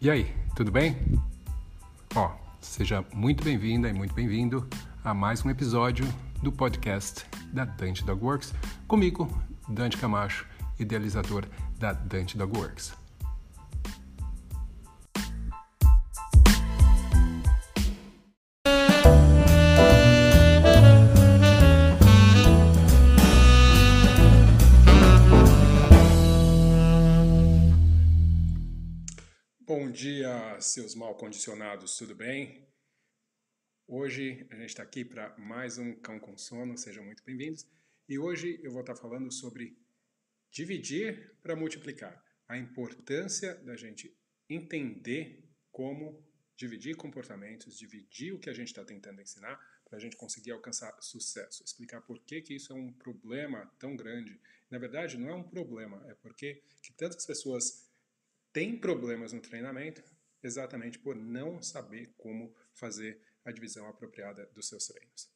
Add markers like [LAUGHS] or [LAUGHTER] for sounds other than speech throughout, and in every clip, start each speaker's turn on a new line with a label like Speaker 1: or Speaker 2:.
Speaker 1: E aí, tudo bem? Ó, seja muito bem-vinda e muito bem-vindo a mais um episódio do podcast da Dante Dog Works, comigo, Dante Camacho, idealizador da Dante Dog Works. Condicionados, tudo bem? Hoje a gente está aqui para mais um Cão com Sono, sejam muito bem-vindos. E hoje eu vou estar tá falando sobre dividir para multiplicar. A importância da gente entender como dividir comportamentos, dividir o que a gente está tentando ensinar para a gente conseguir alcançar sucesso. Explicar por que, que isso é um problema tão grande. Na verdade, não é um problema, é porque que tantas pessoas tem problemas no treinamento exatamente por não saber como fazer a divisão apropriada dos seus treinos.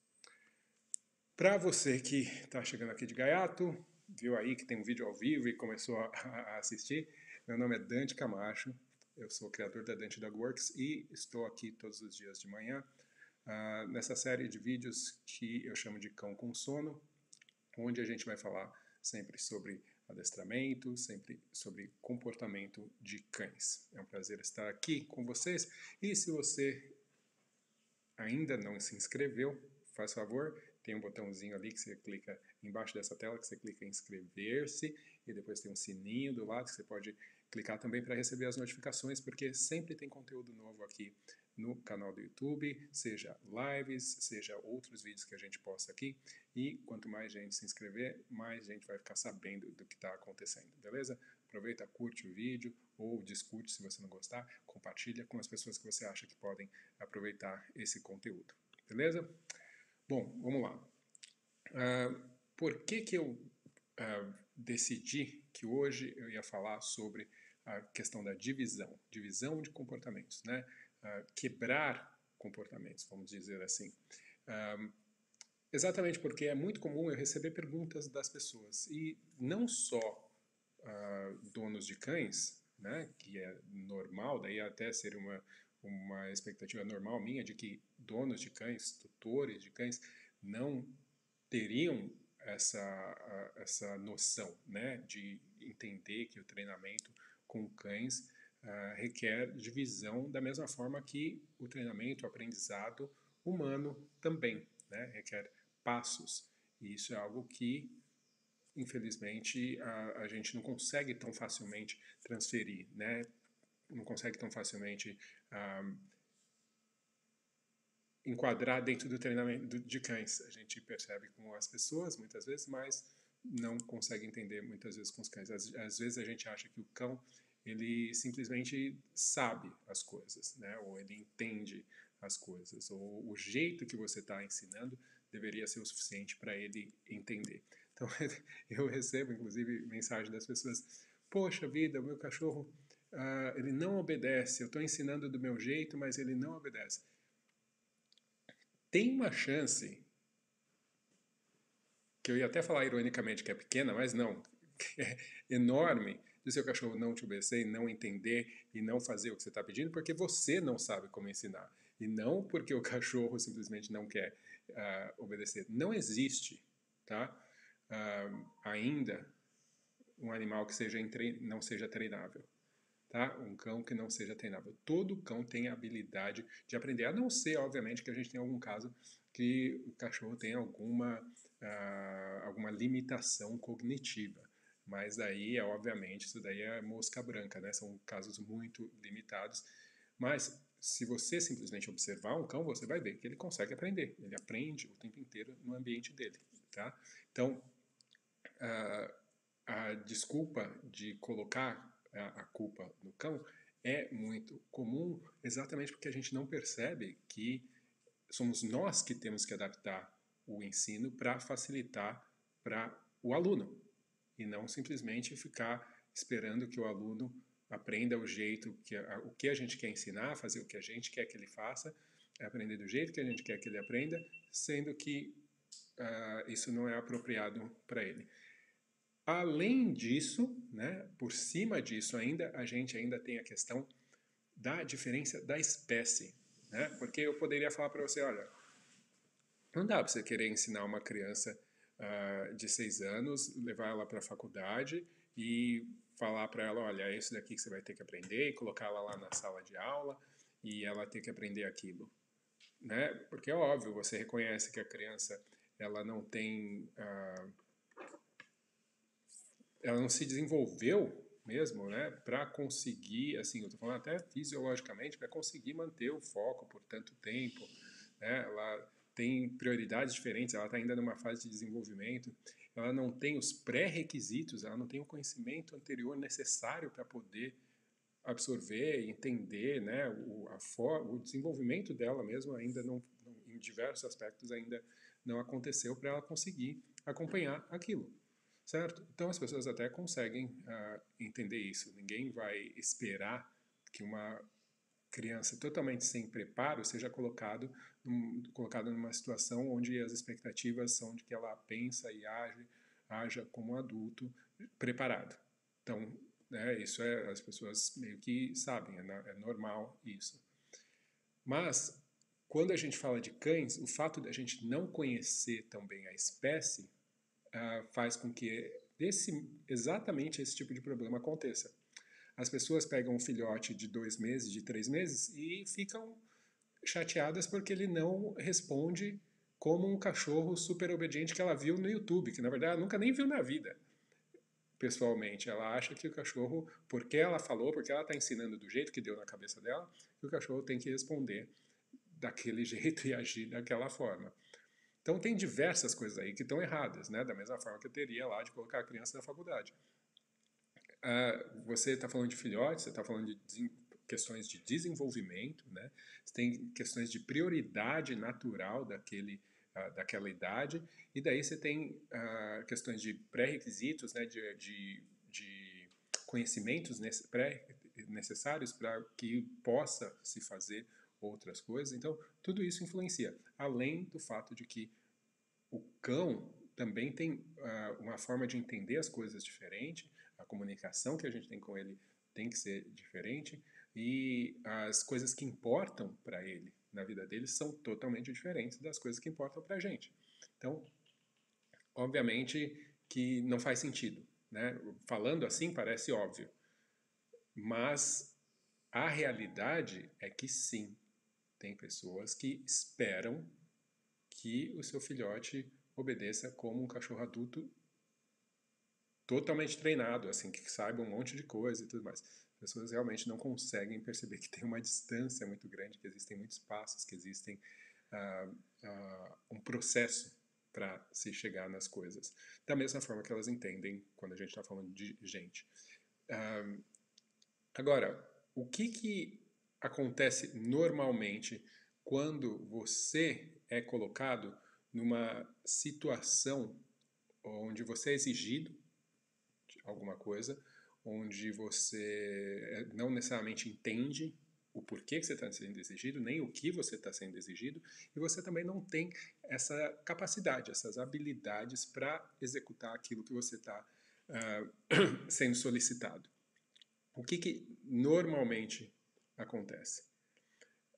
Speaker 1: Para você que está chegando aqui de gaiato, viu aí que tem um vídeo ao vivo e começou a, assistir, meu nome é Dante Camacho, eu sou criador da Dante Dog Works e estou aqui todos os dias de manhã uh, nessa série de vídeos que eu chamo de Cão com Sono, onde a gente vai falar sempre sobre adestramento, sempre sobre comportamento de cães. É um prazer estar aqui com vocês. E se você ainda não se inscreveu, faz favor, tem um botãozinho ali que você clica embaixo dessa tela, que você clica em inscrever-se, e depois tem um sininho do lado que você pode clicar também para receber as notificações, porque sempre tem conteúdo novo aqui no canal do YouTube, seja lives, seja outros vídeos que a gente posta aqui. E quanto mais gente se inscrever, mais gente vai ficar sabendo do que está acontecendo, beleza? Aproveita, curte o vídeo ou discute se você não gostar, compartilha com as pessoas que você acha que podem aproveitar esse conteúdo, beleza? Bom, vamos lá. Uh, por que, que eu uh, decidi que hoje eu ia falar sobre a questão da divisão, divisão de comportamentos, né? Quebrar comportamentos, vamos dizer assim. Um, exatamente porque é muito comum eu receber perguntas das pessoas e não só uh, donos de cães, né, que é normal, daí até ser uma, uma expectativa normal minha de que donos de cães, tutores de cães, não teriam essa, essa noção né, de entender que o treinamento com cães uh, requer divisão da mesma forma que o treinamento, o aprendizado humano também né, requer passos. E isso é algo que, infelizmente, a, a gente não consegue tão facilmente transferir, né? não consegue tão facilmente uh, enquadrar dentro do treinamento de cães. A gente percebe com as pessoas muitas vezes, mas não consegue entender muitas vezes com os cães. Às, às vezes a gente acha que o cão ele simplesmente sabe as coisas, né? ou ele entende as coisas, ou o jeito que você está ensinando deveria ser o suficiente para ele entender. [LAUGHS] Então, [LAUGHS] eu recebo, inclusive, mensagem das pessoas: Poxa vida, o meu cachorro uh, ele não obedece, eu estou ensinando do meu jeito, mas ele não obedece. Tem uma chance, que eu ia até falar ironicamente que é pequena, mas não, [LAUGHS] é enorme, do seu cachorro não te obedecer e não entender e não fazer o que você está pedindo, porque você não sabe como ensinar. E não porque o cachorro simplesmente não quer uh, obedecer. Não existe, tá? Uh, ainda um animal que seja não seja treinável. Tá? Um cão que não seja treinável. Todo cão tem a habilidade de aprender, a não ser, obviamente, que a gente tem algum caso que o cachorro tem alguma, uh, alguma limitação cognitiva. Mas daí, é, obviamente, isso daí é mosca branca, né? São casos muito limitados. Mas se você simplesmente observar um cão, você vai ver que ele consegue aprender. Ele aprende o tempo inteiro no ambiente dele, tá? Então, a, a desculpa de colocar a, a culpa no cão é muito comum, exatamente porque a gente não percebe que somos nós que temos que adaptar o ensino para facilitar para o aluno e não simplesmente ficar esperando que o aluno aprenda o jeito que o que a gente quer ensinar, fazer o que a gente quer que ele faça, aprender do jeito que a gente quer que ele aprenda, sendo que uh, isso não é apropriado para ele. Além disso, né, por cima disso ainda, a gente ainda tem a questão da diferença da espécie. Né? Porque eu poderia falar para você, olha, não dá para você querer ensinar uma criança uh, de seis anos, levar ela para a faculdade e falar para ela, olha, é isso daqui que você vai ter que aprender, e colocar ela lá na sala de aula e ela ter que aprender aquilo. Né? Porque é óbvio, você reconhece que a criança ela não tem... Uh, ela não se desenvolveu mesmo, né, para conseguir, assim, eu estou falando até fisiologicamente, para conseguir manter o foco por tanto tempo, né, ela tem prioridades diferentes, ela está ainda numa fase de desenvolvimimento, ela não tem os pré-requisitos, ela não tem o conhecimento anterior necessário para poder absorver entender, né, o, o desenvolvimento dela mesmo ainda não, não, em diversos aspectos ainda não aconteceu para ela conseguir acompanhar aquilo certo? Então as pessoas até conseguem uh, entender isso. Ninguém vai esperar que uma criança totalmente sem preparo seja colocado num, colocada numa situação onde as expectativas são de que ela pensa e age, haja como adulto preparado. Então, né, isso é as pessoas meio que sabem, é, é normal isso. Mas quando a gente fala de cães, o fato de a gente não conhecer também a espécie uh, faz com que esse, exatamente esse tipo de problema aconteça. As pessoas pegam um filhote de dois meses, de três meses e ficam chateadas porque ele não responde como um cachorro super obediente que ela viu no YouTube, que na verdade ela nunca nem viu na vida, pessoalmente. Ela acha que o cachorro, porque ela falou, porque ela está ensinando do jeito que deu na cabeça dela, que o cachorro tem que responder daquele [LAUGHS] jeito e agir daquela forma. Então tem diversas coisas aí que estão erradas, né? da mesma forma que eu teria lá de colocar a criança na faculdade. Uh, você está falando de filhotes, você está falando de questões de desenvolvimento, né? você tem questões de prioridade natural daquele, uh, daquela idade, e daí você tem uh, questões de pré-requisitos, né? de, de, de conhecimentos pré necessários para que possa se fazer outras coisas. Então, tudo isso influencia, além do fato de que o cão também tem uh, uma forma de entender as coisas diferente, a comunicação que a gente tem com ele tem que ser diferente e as coisas que importam para ele na vida dele são totalmente diferentes das coisas que importam para a gente. Então, obviamente que não faz sentido, né? Falando assim parece óbvio, mas a realidade é que sim, tem pessoas que esperam que o seu filhote obedeça como um cachorro adulto totalmente treinado, assim, que saiba um monte de coisa e tudo mais. As pessoas realmente não conseguem perceber que tem uma distância muito grande, que existem muitos passos, que existem uh, uh, um processo para se chegar nas coisas. Da mesma forma que elas entendem quando a gente está falando de gente. Uh, agora, o que, que acontece normalmente quando você é colocado numa situação onde você é exigido alguma coisa, onde você não necessariamente entende o porquê que você está sendo exigido, nem o que você está sendo exigido, e você também não tem essa capacidade, essas habilidades para executar aquilo que você está uh, [CLEARS THROAT] sendo solicitado. O que, que normalmente acontece.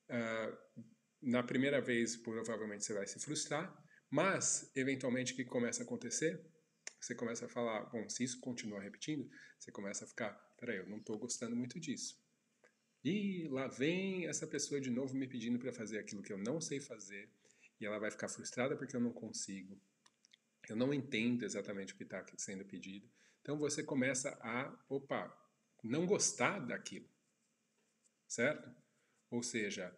Speaker 1: Uh, na primeira vez, provavelmente você vai se frustrar, mas, eventualmente, o que começa a acontecer? Você começa a falar, bom, se isso continuar repetindo, você começa a ficar, peraí, eu não estou gostando muito disso. E lá vem essa pessoa de novo me pedindo para fazer aquilo que eu não sei fazer, e ela vai ficar frustrada porque eu não consigo. Eu não entendo exatamente o que está sendo pedido. Então você começa a, opa, não gostar daquilo certo? Ou seja,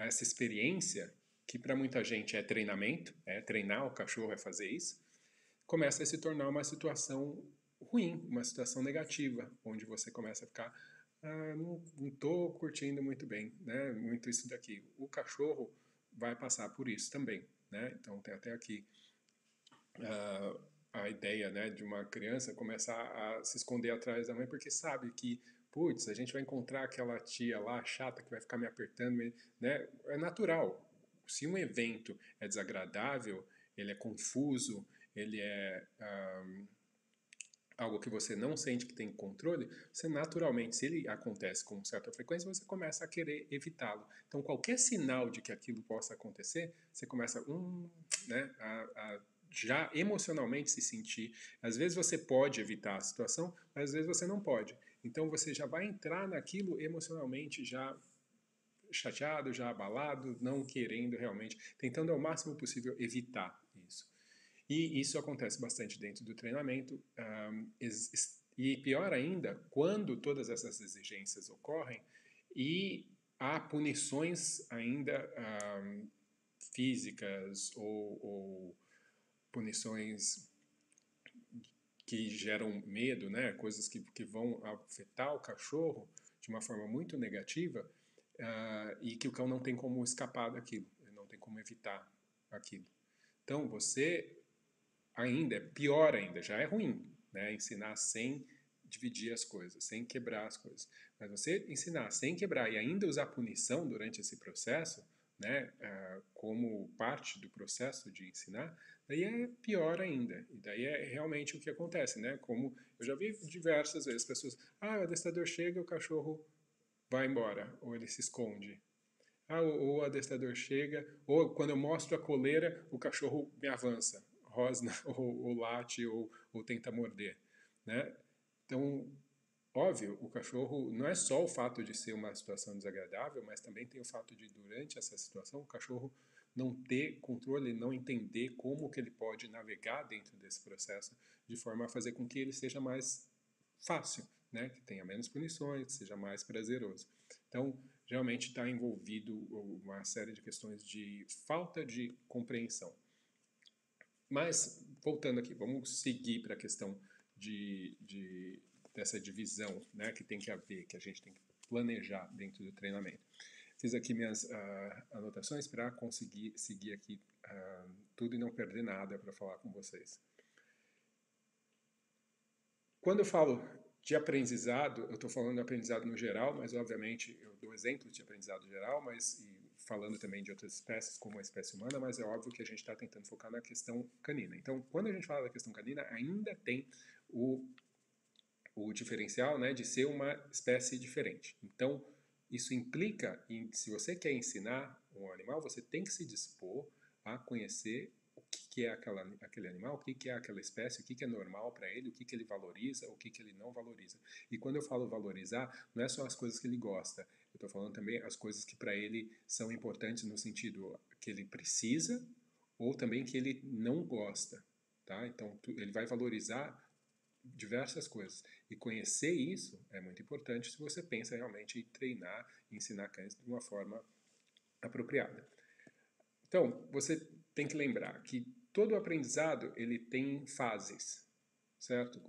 Speaker 1: essa experiência, que para muita gente é treinamento, é treinar o cachorro, é fazer isso, começa a se tornar uma situação ruim, uma situação negativa, onde você começa a ficar, ah, não estou curtindo muito bem, né, muito isso daqui. O cachorro vai passar por isso também, né? Então tem até aqui uh, a ideia, né, de uma criança começar a se esconder atrás da mãe porque sabe que putz, a gente vai encontrar aquela tia lá chata que vai ficar me apertando, né? É natural. Se um evento é desagradável, ele é confuso, ele é um, algo que você não sente que tem controle, você naturalmente, se ele acontece com certa frequência, você começa a querer evitá-lo. Então, qualquer sinal de que aquilo possa acontecer, você começa hum, né, a, a já emocionalmente se sentir. Às vezes você pode evitar a situação, mas às vezes você não pode. Então você já vai entrar naquilo emocionalmente já chateado, já abalado, não querendo realmente, tentando ao máximo possível evitar. E isso acontece bastante dentro do treinamento. Um, e pior ainda, quando todas essas exigências ocorrem e há punições ainda um, físicas ou, ou, punições que geram medo, né? coisas que, que vão afetar o cachorro de uma forma muito negativa uh, e que o cão não tem como escapar daquilo, não tem como evitar aquilo. Então você ainda, é pior ainda, já é ruim, né? Ensinar sem dividir as coisas, sem quebrar as coisas. Mas você ensinar sem quebrar e ainda usar punição durante esse processo, né, uh, como parte do processo de ensinar, daí é pior ainda. E daí é realmente o que acontece, né? Como eu já vi diversas vezes pessoas, ah, o adestrador chega, o cachorro vai embora, ou ele se esconde. Ah, ou o adestrador chega, ou quando eu mostro a coleira, o cachorro me avança rosna [LAUGHS] ou, ou late ou, ou tenta morder, né? Então, óbvio, o cachorro não é só o fato de ser uma situação desagradável, mas também tem o fato de durante essa situação o cachorro não ter controle, não entender como que ele pode navegar dentro desse processo de forma a fazer com que ele seja mais fácil, né? que tenha menos punições, que seja mais prazeroso. Então, realmente está envolvido uma série de questões de falta de compreensão. Mas, voltando aqui, vamos seguir para a questão de, de, dessa divisão né, que tem que haver, que a gente tem que planejar dentro do treinamento. Fiz aqui minhas uh, anotações para conseguir seguir aqui uh, tudo e não perder nada para falar com vocês. Quando eu falo de aprendizado, eu estou falando de aprendizado no geral, mas obviamente eu dou exemplos de aprendizado geral, mas falando também de outras espécies, como a espécie humana, mas é óbvio que a gente está tentando focar na questão canina. Então, quando a gente fala da questão canina, ainda tem o, o diferencial né, de ser uma espécie diferente. Então, isso implica, em, se você quer ensinar um animal, você tem que se dispor a conhecer o que, que é aquela, aquele animal, o que, que é aquela espécie, o que, que é normal para ele, o que, ele valoriza, o que, que ele não valoriza. E quando eu falo valorizar, não é só as coisas que ele gosta, eu estou falando também as coisas que para ele são importantes no sentido que ele precisa ou também que ele não gosta, tá? Então ele vai valorizar diversas coisas e conhecer isso é muito importante se você pensa realmente em treinar, ensinar cães de uma forma apropriada. Então você tem que lembrar que todo aprendizado ele tem fases, certo?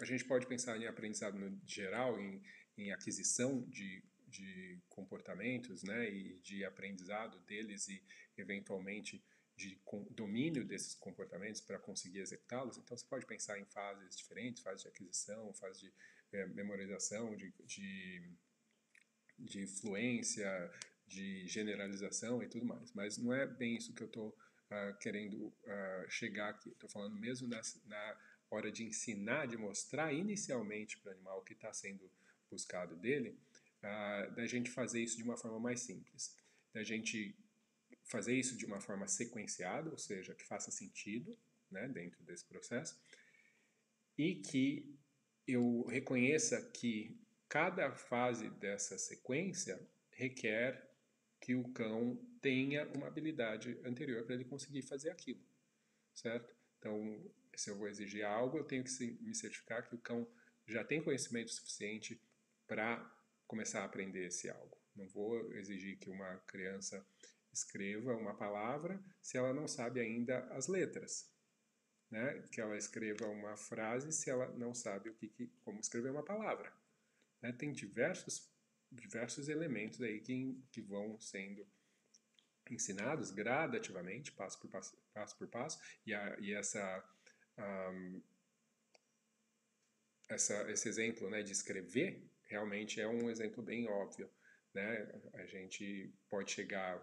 Speaker 1: A gente pode pensar em aprendizado no geral, em, em aquisição de de comportamentos né, e de aprendizado deles e, eventualmente, de domínio desses comportamentos para conseguir executá-los. Então, você pode pensar em fases diferentes, fase de aquisição, fase de é, memorização, de, de, de fluência, de generalização e tudo mais. Mas não é bem isso que eu estou uh, querendo uh, chegar aqui. Estou falando mesmo na, na hora de ensinar, de mostrar inicialmente para o animal o que está sendo buscado dele, uh, da gente fazer isso de uma forma mais simples, da gente fazer isso de uma forma sequenciada, ou seja, que faça sentido né, dentro desse processo, e que eu reconheça que cada fase dessa sequência requer que o cão tenha uma habilidade anterior para ele conseguir fazer aquilo, certo? Então, se eu vou exigir algo, eu tenho que me certificar que o cão já tem conhecimento suficiente para começar a aprender esse algo. Não vou exigir que uma criança escreva uma palavra se ela não sabe ainda as letras. Né? Que ela escreva uma frase se ela não sabe o que, que como escrever uma palavra. Né? Tem diversos, diversos elementos aí que, que vão sendo ensinados gradativamente, passo por passo, passo, por passo e, a, e essa, um, essa, esse exemplo né, de escrever realmente é um exemplo bem óbvio. Né? A gente pode chegar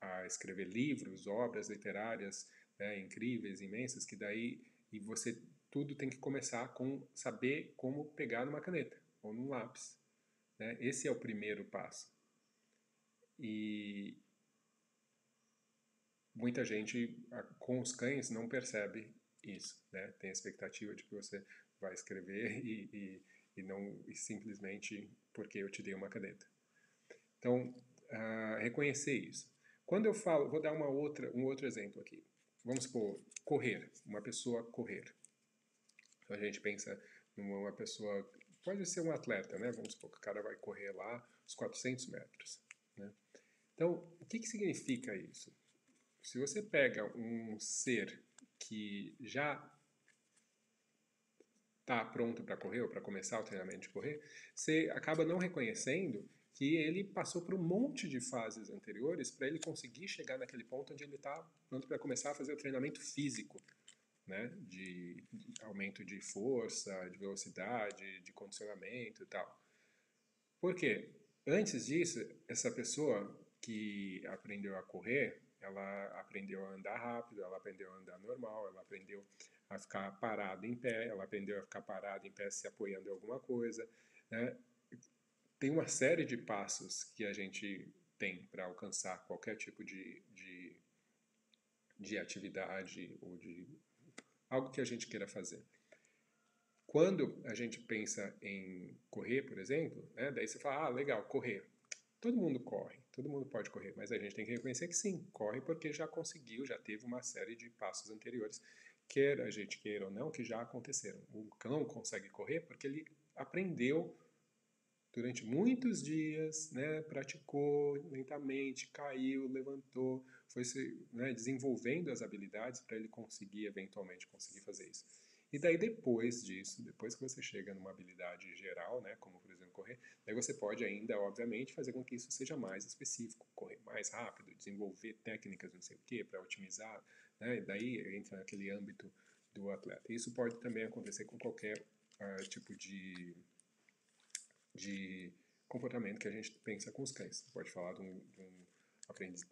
Speaker 1: a escrever livros, obras literárias né, incríveis, imensas, que daí e você tudo tem que começar com saber como pegar numa caneta ou num lápis. Né? Esse é o primeiro passo. E muita gente com os cães não percebe isso, né? Tem a expectativa de que você vai escrever [LAUGHS] e, e, e não e simplesmente porque eu te dei uma caneta. Então, uh, reconhecer isso. Quando eu falo, vou dar uma outra, um outro exemplo aqui. Vamos supor, correr, uma pessoa correr. Então a gente pensa numa pessoa, pode ser um atleta, né? Vamos supor que o cara vai correr lá os 400 metros. Né? Então, o que, que significa isso? Se você pega um ser que já está pronto para correr ou para começar o treinamento de correr, você acaba não reconhecendo que ele passou por um monte de fases anteriores para ele conseguir chegar naquele ponto onde ele está pronto para começar a fazer o treinamento físico, né? De, de, aumento de força, de velocidade, de condicionamento e tal. Por quê? Antes disso, essa pessoa que aprendeu a correr, ela aprendeu a andar rápido, ela aprendeu a andar normal, ela aprendeu a ficar parada em pé, ela aprendeu a ficar parada em pé se apoiando em alguma coisa. Né? Tem uma série de passos que a gente tem para alcançar qualquer tipo de, de, de atividade ou de algo que a gente queira fazer. Quando a gente pensa em correr, por exemplo, né, daí você fala, ah, legal, correr. Todo mundo corre, todo mundo pode correr, mas a gente tem que reconhecer que sim, corre porque já conseguiu, já teve uma série de passos anteriores, quer a gente queira ou não, que já aconteceram. O cão consegue correr porque ele aprendeu durante muitos dias, né, praticou lentamente, caiu, levantou, foi se né, desenvolvendo as habilidades para ele conseguir eventualmente conseguir fazer isso. E daí depois disso, depois que você chega numa habilidade geral, né, como por exemplo correr, daí você pode ainda, obviamente, fazer com que isso seja mais específico, correr mais rápido, desenvolver técnicas não sei o que para otimizar, né, daí entra naquele âmbito do atleta. Isso pode também acontecer com qualquer uh, tipo de, de comportamento que a gente pensa com os cães. Você pode falar de um, de um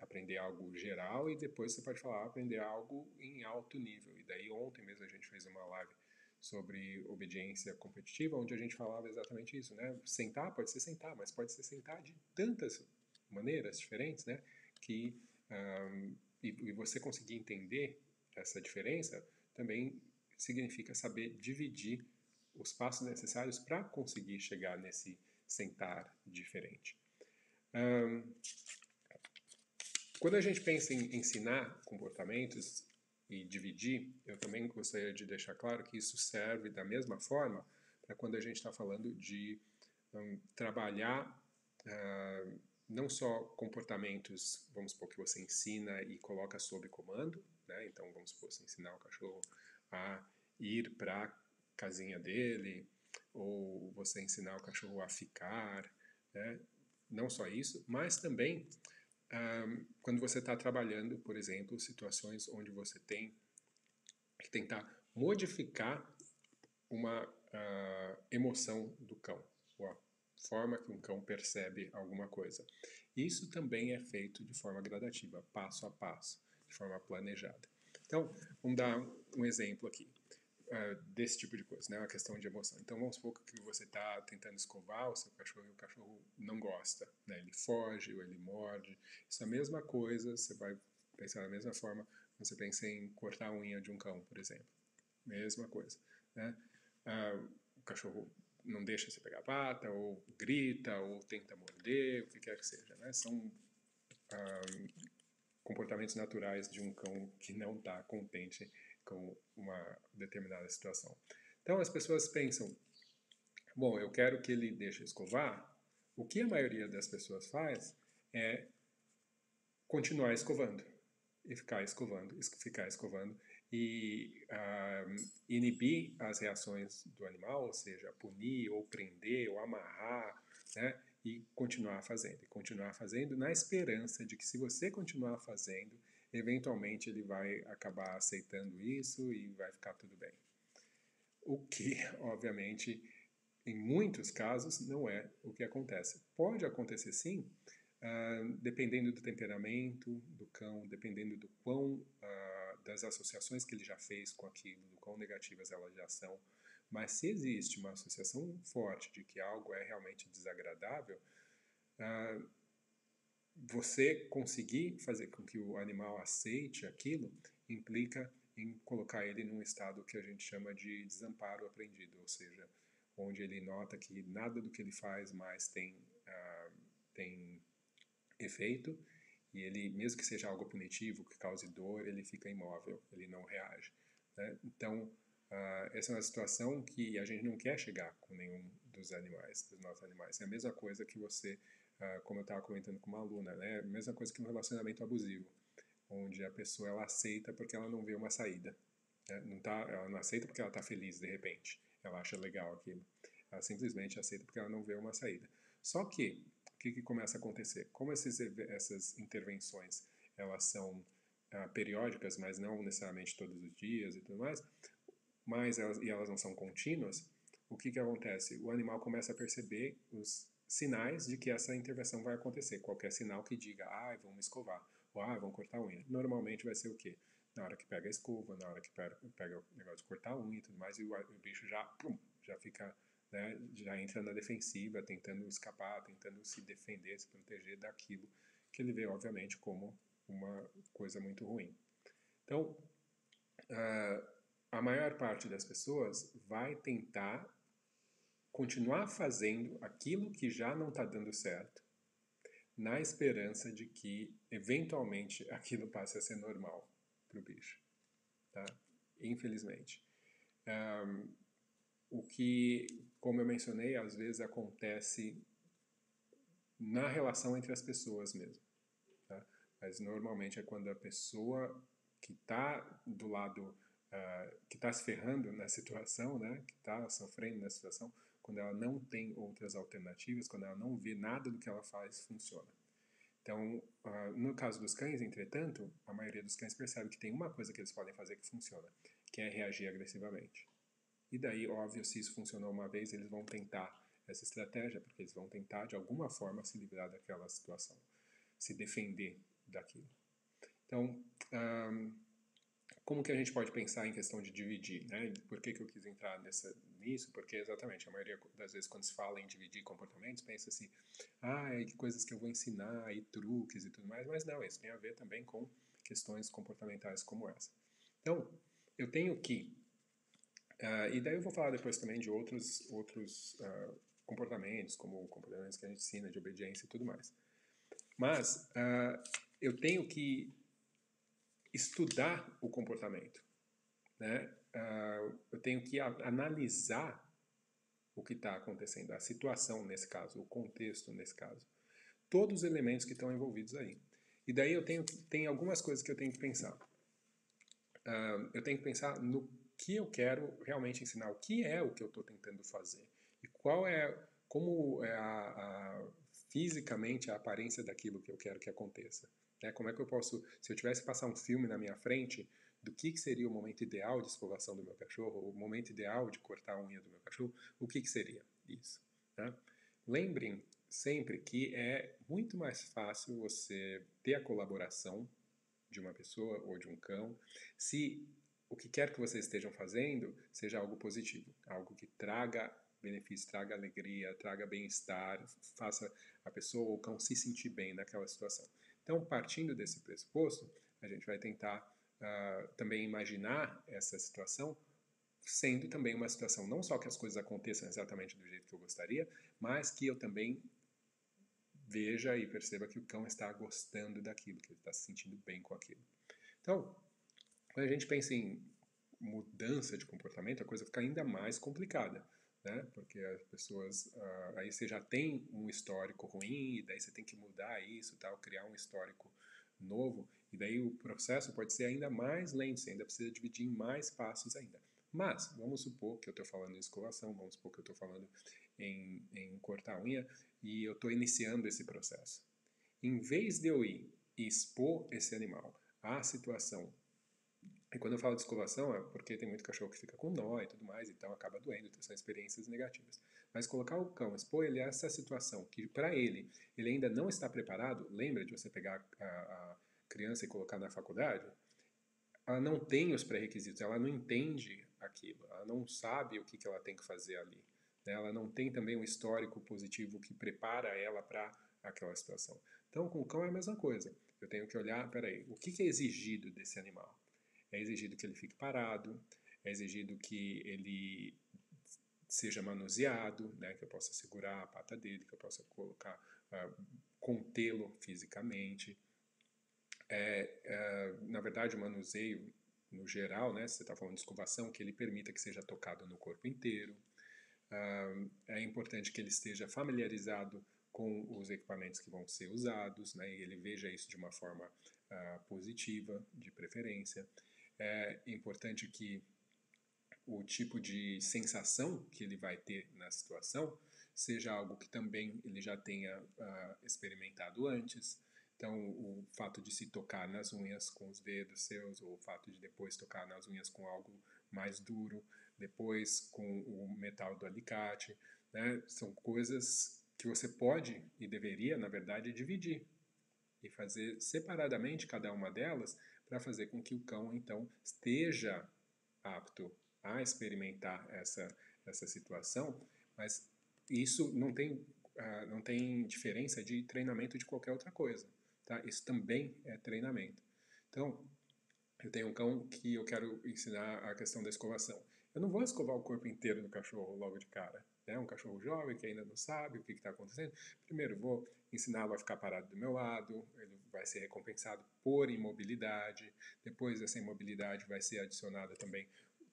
Speaker 1: aprender, algo geral e depois você pode falar aprender algo em alto nível. E daí ontem mesmo a gente fez uma live sobre obediência competitiva, onde a gente falava exatamente isso, né? Sentar pode ser sentar, mas pode ser sentar de tantas maneiras diferentes, né? Que um, e, e você conseguir entender essa diferença também significa saber dividir os passos necessários para conseguir chegar nesse sentar diferente. Um, quando a gente pensa em ensinar comportamentos e dividir, eu também gostaria de deixar claro que isso serve da mesma forma para quando a gente está falando de um, trabalhar uh, não só comportamentos, vamos supor, que você ensina e coloca sob comando, né? então vamos supor, você ensinar o cachorro a ir para a casinha dele, ou você ensinar o cachorro a ficar, né? não só isso, mas também um, quando você está trabalhando, por exemplo, situações onde você tem que tentar modificar uma uh, emoção do cão, forma que um cão percebe alguma coisa. Isso também é feito de forma gradativa, passo a passo, de forma planejada. Então, vamos dar um exemplo aqui uh, desse tipo de coisa, né? Uma questão de emoção. Então vamos supor que você está tentando escovar o seu cachorro e o cachorro não gosta, né? Ele foge ou ele morde. Isso é a mesma coisa, você vai pensar da mesma forma você pensa em cortar a unha de um cão, por exemplo. Mesma coisa, né? Uh, o cachorro não deixa você pegar a pata, ou grita, ou tenta morder, o que quer que seja, né? São uh, comportamentos naturais de um cão que não está contente com uma determinada situação. Então as pessoas pensam, bom, eu quero que ele deixe escovar. O que a maioria das pessoas faz é continuar escovando e ficar escovando, ficar escovando e uh, inibir as reações do animal, ou seja, punir ou prender ou amarrar, né? E continuar fazendo, e continuar fazendo na esperança de que se você continuar fazendo, eventualmente ele vai acabar aceitando isso e vai ficar tudo bem. O que, [LAUGHS] obviamente, em muitos casos não é o que acontece. Pode acontecer sim, uh, dependendo do temperamento do cão, dependendo do quão uh, das associações que ele já fez com aquilo, do quão negativas elas já são. Mas se existe uma associação forte de que algo é realmente desagradável, uh, você conseguir fazer com que o animal aceite aquilo implica em colocar ele num estado que a gente chama de desamparo aprendido, ou seja, onde ele nota que nada do que ele faz mais tem, uh, tem efeito e ele, mesmo que seja algo punitivo, que cause dor, ele fica imóvel, ele não reage. Né? Então, uh, essa é uma situação que a gente não quer chegar com nenhum dos animais, dos nossos animais. É a mesma coisa que você, uh, como eu estava comentando com uma aluna, né? A mesma coisa que um relacionamento abusivo, onde a pessoa ela aceita porque ela não vê uma saída. Né? Não tá, ela não aceita porque ela está feliz de repente, ela acha legal aquilo. Ela simplesmente aceita porque ela não vê uma saída. Só que que, que começa a acontecer? Como esses, essas intervenções elas são ah, periódicas, mas não necessariamente todos os dias e tudo mais, mas elas, e elas não são contínuas, o que, que acontece? O animal começa a perceber os sinais de que essa intervenção vai acontecer. Qualquer sinal que diga, ah, vamos escovar, ou ah, vamos cortar a unha. Normalmente vai ser o quê? Na hora que pega a escova, na hora que pega, pega o negócio de cortar a unha e tudo mais, e o, o bicho já, pum, já fica né, já entra na defensiva, tentando escapar, tentando se defender, se proteger daquilo que ele vê, obviamente, como uma coisa muito ruim. Então, uh, a maior parte das pessoas vai tentar continuar fazendo aquilo que já não está dando certo, na esperança de que, eventualmente, [LAUGHS] aquilo passe a ser normal para o bicho. Tá? Infelizmente. Um, o que, como eu mencionei, às vezes acontece na relação entre as pessoas mesmo. Tá? Mas normalmente é quando a pessoa que está do lado, uh, que está se ferrando na situação, né? que está sofrendo na situação, quando ela não tem outras alternativas, quando ela não vê nada do que ela faz funciona. Então, uh, no caso dos cães, entretanto, a maioria dos cães percebe que tem uma coisa que eles podem fazer que funciona, que é reagir agressivamente. E daí, óbvio, se isso funcionou uma vez, eles vão tentar essa estratégia, porque eles vão tentar de alguma forma se livrar daquela situação, se defender daquilo. Então, um, como que a gente pode pensar em questão de dividir, né? Por que, que eu quis entrar nessa, nisso? Porque exatamente, a maioria das vezes quando se fala em dividir comportamentos, pensa assim, ah, que coisas que eu vou ensinar, e truques e tudo mais, mas não, isso tem a ver também com questões comportamentais como essa. Então, eu tenho que Uh, e daí eu vou falar depois também de outros, outros uh, comportamentos, como comportamentos que a gente ensina, de obediência e tudo mais. Mas uh, eu tenho que estudar o comportamento. Né? eu tenho que analisar o que está acontecendo, a situação nesse caso, o contexto nesse caso. Todos os elementos que estão envolvidos aí. E daí eu tenho, tenho algumas coisas que eu tenho que pensar. eu tenho que pensar no que eu quero realmente ensinar, o que é o que eu estou tentando fazer e qual é, como é a, a, fisicamente a aparência daquilo que eu quero que aconteça. Né? Como é que eu posso, se eu tivesse passar um filme na minha frente, do que, que seria o momento ideal de escovação do meu cachorro, o momento ideal de cortar a unha do meu cachorro, o que, que seria isso? Né? Lembrem sempre que é muito mais fácil você ter a colaboração de uma pessoa ou de um cão se o que quer que vocês estejam fazendo seja algo positivo, algo que traga benefício, traga alegria, traga bem-estar, faça a pessoa ou cão se sentir bem naquela situação. Então, partindo desse pressuposto, a gente vai tentar uh, também imaginar essa situação sendo também uma situação não só que as coisas aconteçam exatamente do jeito que eu gostaria, mas que eu também veja e perceba que o cão está gostando daquilo, que ele está se sentindo bem com aquilo. Então, quando a gente pensa em mudança de comportamento, a coisa fica ainda mais complicada, né? Porque as pessoas, uh, aí você já tem um histórico ruim, e daí você tem que mudar isso, tal, criar um histórico novo, e daí o processo pode ser ainda mais lento, você ainda precisa dividir em mais passos ainda. Mas, vamos supor que eu estou falando em escovação, vamos supor que eu estou falando em, em cortar a unha, e eu estou iniciando esse processo. Em vez de eu ir expor esse animal à situação e quando eu falo de escovação é porque tem muito cachorro que fica com nó e tudo mais, então acaba doendo, então são experiências negativas. Mas colocar o cão, expor ele a essa situação que para ele, ele ainda não está preparado, lembra de você pegar a, a criança e colocar na faculdade? ela não tem os pré-requisitos, ela não entende aquilo, ela não sabe o que, que ela tem que fazer ali. Né? Ela não tem também um histórico positivo que prepara ela para aquela situação. Então, com o cão é a mesma coisa. Eu tenho que olhar, peraí, o que, que é exigido desse animal? É exigido que ele fique parado, é exigido que ele seja manuseado, né, que eu possa segurar a pata dele, que eu possa colocar, uh, contê-lo fisicamente. É, é, na verdade, o manuseio, no geral, né, se você está falando de escovação, que ele permita que seja tocado no corpo inteiro. Uh, é importante que ele esteja familiarizado com os equipamentos que vão ser usados, né, e ele veja isso de uma forma uh, positiva, de preferência. É importante que o tipo de sensação que ele vai ter na situação seja algo que também ele já tenha uh, experimentado antes. Então, o fato de se tocar nas unhas com os dedos seus, ou o fato de depois tocar nas unhas com algo mais duro, depois com o metal do alicate, né? são coisas que você pode e deveria, na verdade, dividir e fazer separadamente cada uma delas para fazer com que o cão, então, esteja apto a experimentar essa, essa situação, mas isso não tem, uh, não tem diferença de treinamento de qualquer outra coisa. Tá? Isso também é treinamento. Então, eu tenho um cão que eu quero ensinar a questão da escovação. Eu não vou escovar o corpo inteiro do cachorro logo de cara. É um cachorro jovem que ainda não sabe o que está acontecendo. Primeiro, vou ensiná-lo a ficar parado do meu lado, ele vai ser recompensado por imobilidade. Depois dessa imobilidade vai ser adicionada também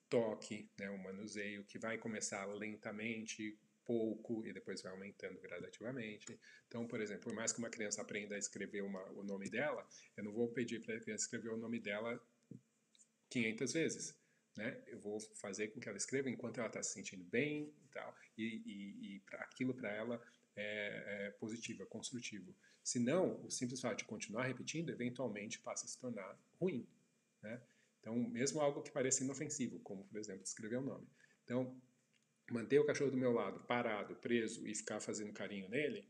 Speaker 1: toque, né, um manuseio que vai começar lentamente, pouco e depois vai aumentando gradativamente. Então, por exemplo, por mais que uma criança aprenda a escrever uma, o nome dela, eu não vou pedir para a criança escrever o nome dela 500 vezes. Né? Eu vou fazer com que ela escreva enquanto ela está se sentindo bem e tal, e, e, e pra, aquilo para ela é, é positivo, é construtivo. Se não, o simples fato de continuar repetindo, eventualmente passa a se tornar ruim. Né? Então, mesmo algo que pareça inofensivo, como, por exemplo, escrever o nome. Então, manter o cachorro do meu lado parado, preso e ficar fazendo carinho nele,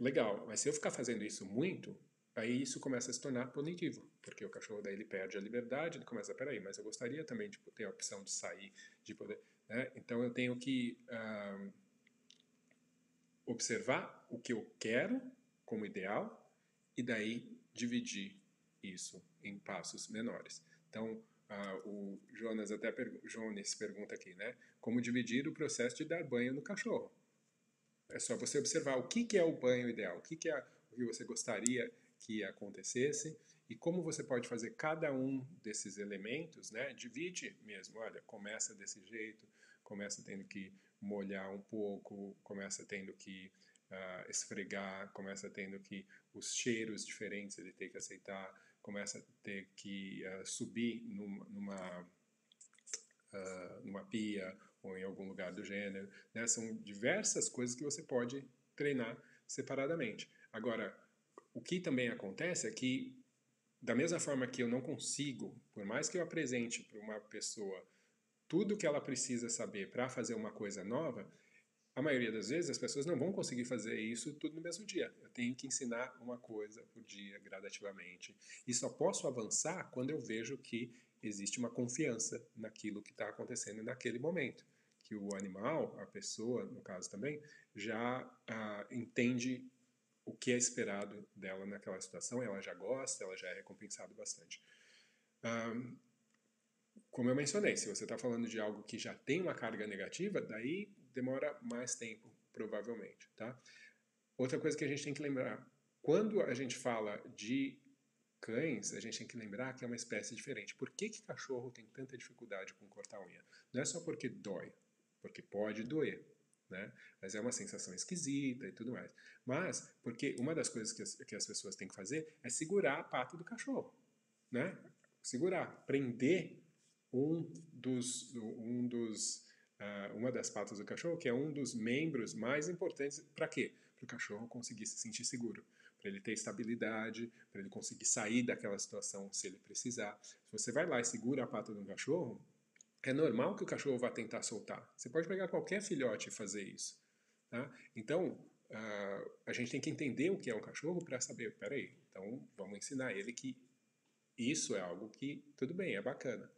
Speaker 1: legal. Mas se eu ficar fazendo isso muito, aí isso começa a se tornar punitivo, porque o cachorro daí ele perde a liberdade, ele começa, peraí, mas eu gostaria também de ter a opção de sair, de poder, né? Então eu tenho que uh, observar o que eu quero como ideal e daí dividir isso em passos menores. Então, uh, o Jonas até per Jones pergunta aqui, né? Como dividir o processo de dar banho no cachorro? É só você observar o que, que é o banho ideal, o que, que é o que você gostaria que acontecesse e como você pode fazer cada um desses elementos, né? Divide mesmo, olha, começa desse jeito, começa tendo que molhar um pouco, começa tendo que uh, esfregar, começa tendo que os cheiros diferentes ele tem que aceitar, começa a ter que uh, subir numa, numa, uh, numa pia ou em algum lugar do gênero. Né? São diversas coisas que você pode treinar separadamente. Agora, o que também acontece é que, da mesma forma que eu não consigo, por mais que eu apresente para uma pessoa tudo que ela precisa saber para fazer uma coisa nova, a maioria das vezes as pessoas não vão conseguir fazer isso tudo no mesmo dia. Eu tenho que ensinar uma coisa por dia, gradativamente. E só posso avançar quando eu vejo que existe uma confiança naquilo que está acontecendo naquele momento. Que o animal, a pessoa, no caso também, já ah, entende o que é esperado dela naquela situação, ela já gosta, ela já é recompensado bastante. Um, como eu mencionei, se você está falando de algo que já tem uma carga negativa, daí demora mais tempo, provavelmente, tá? Outra coisa que a gente tem que lembrar, quando a gente fala de cães, a gente tem que lembrar que é uma espécie diferente. Por que, que cachorro tem tanta dificuldade com cortar unha? Não é só porque dói, porque pode doer, né? Mas é uma sensação esquisita e tudo mais. Mas porque uma das coisas que as, que as pessoas têm que fazer é segurar a pata do cachorro, né? Segurar, prender um dos, um dos uh, uma das patas do cachorro, que é um dos membros mais importantes para quê? Para o cachorro conseguir se sentir seguro, para ele ter estabilidade, para ele conseguir sair daquela situação se ele precisar. Se você vai lá e segura a pata de um cachorro, é normal que o cachorro vá tentar soltar. Você pode pegar qualquer filhote e fazer isso. Tá? Então, uh, a gente tem que entender o que é um cachorro para saber, peraí, então vamos ensinar ele que Isso é algo que, tudo bem, é bacana.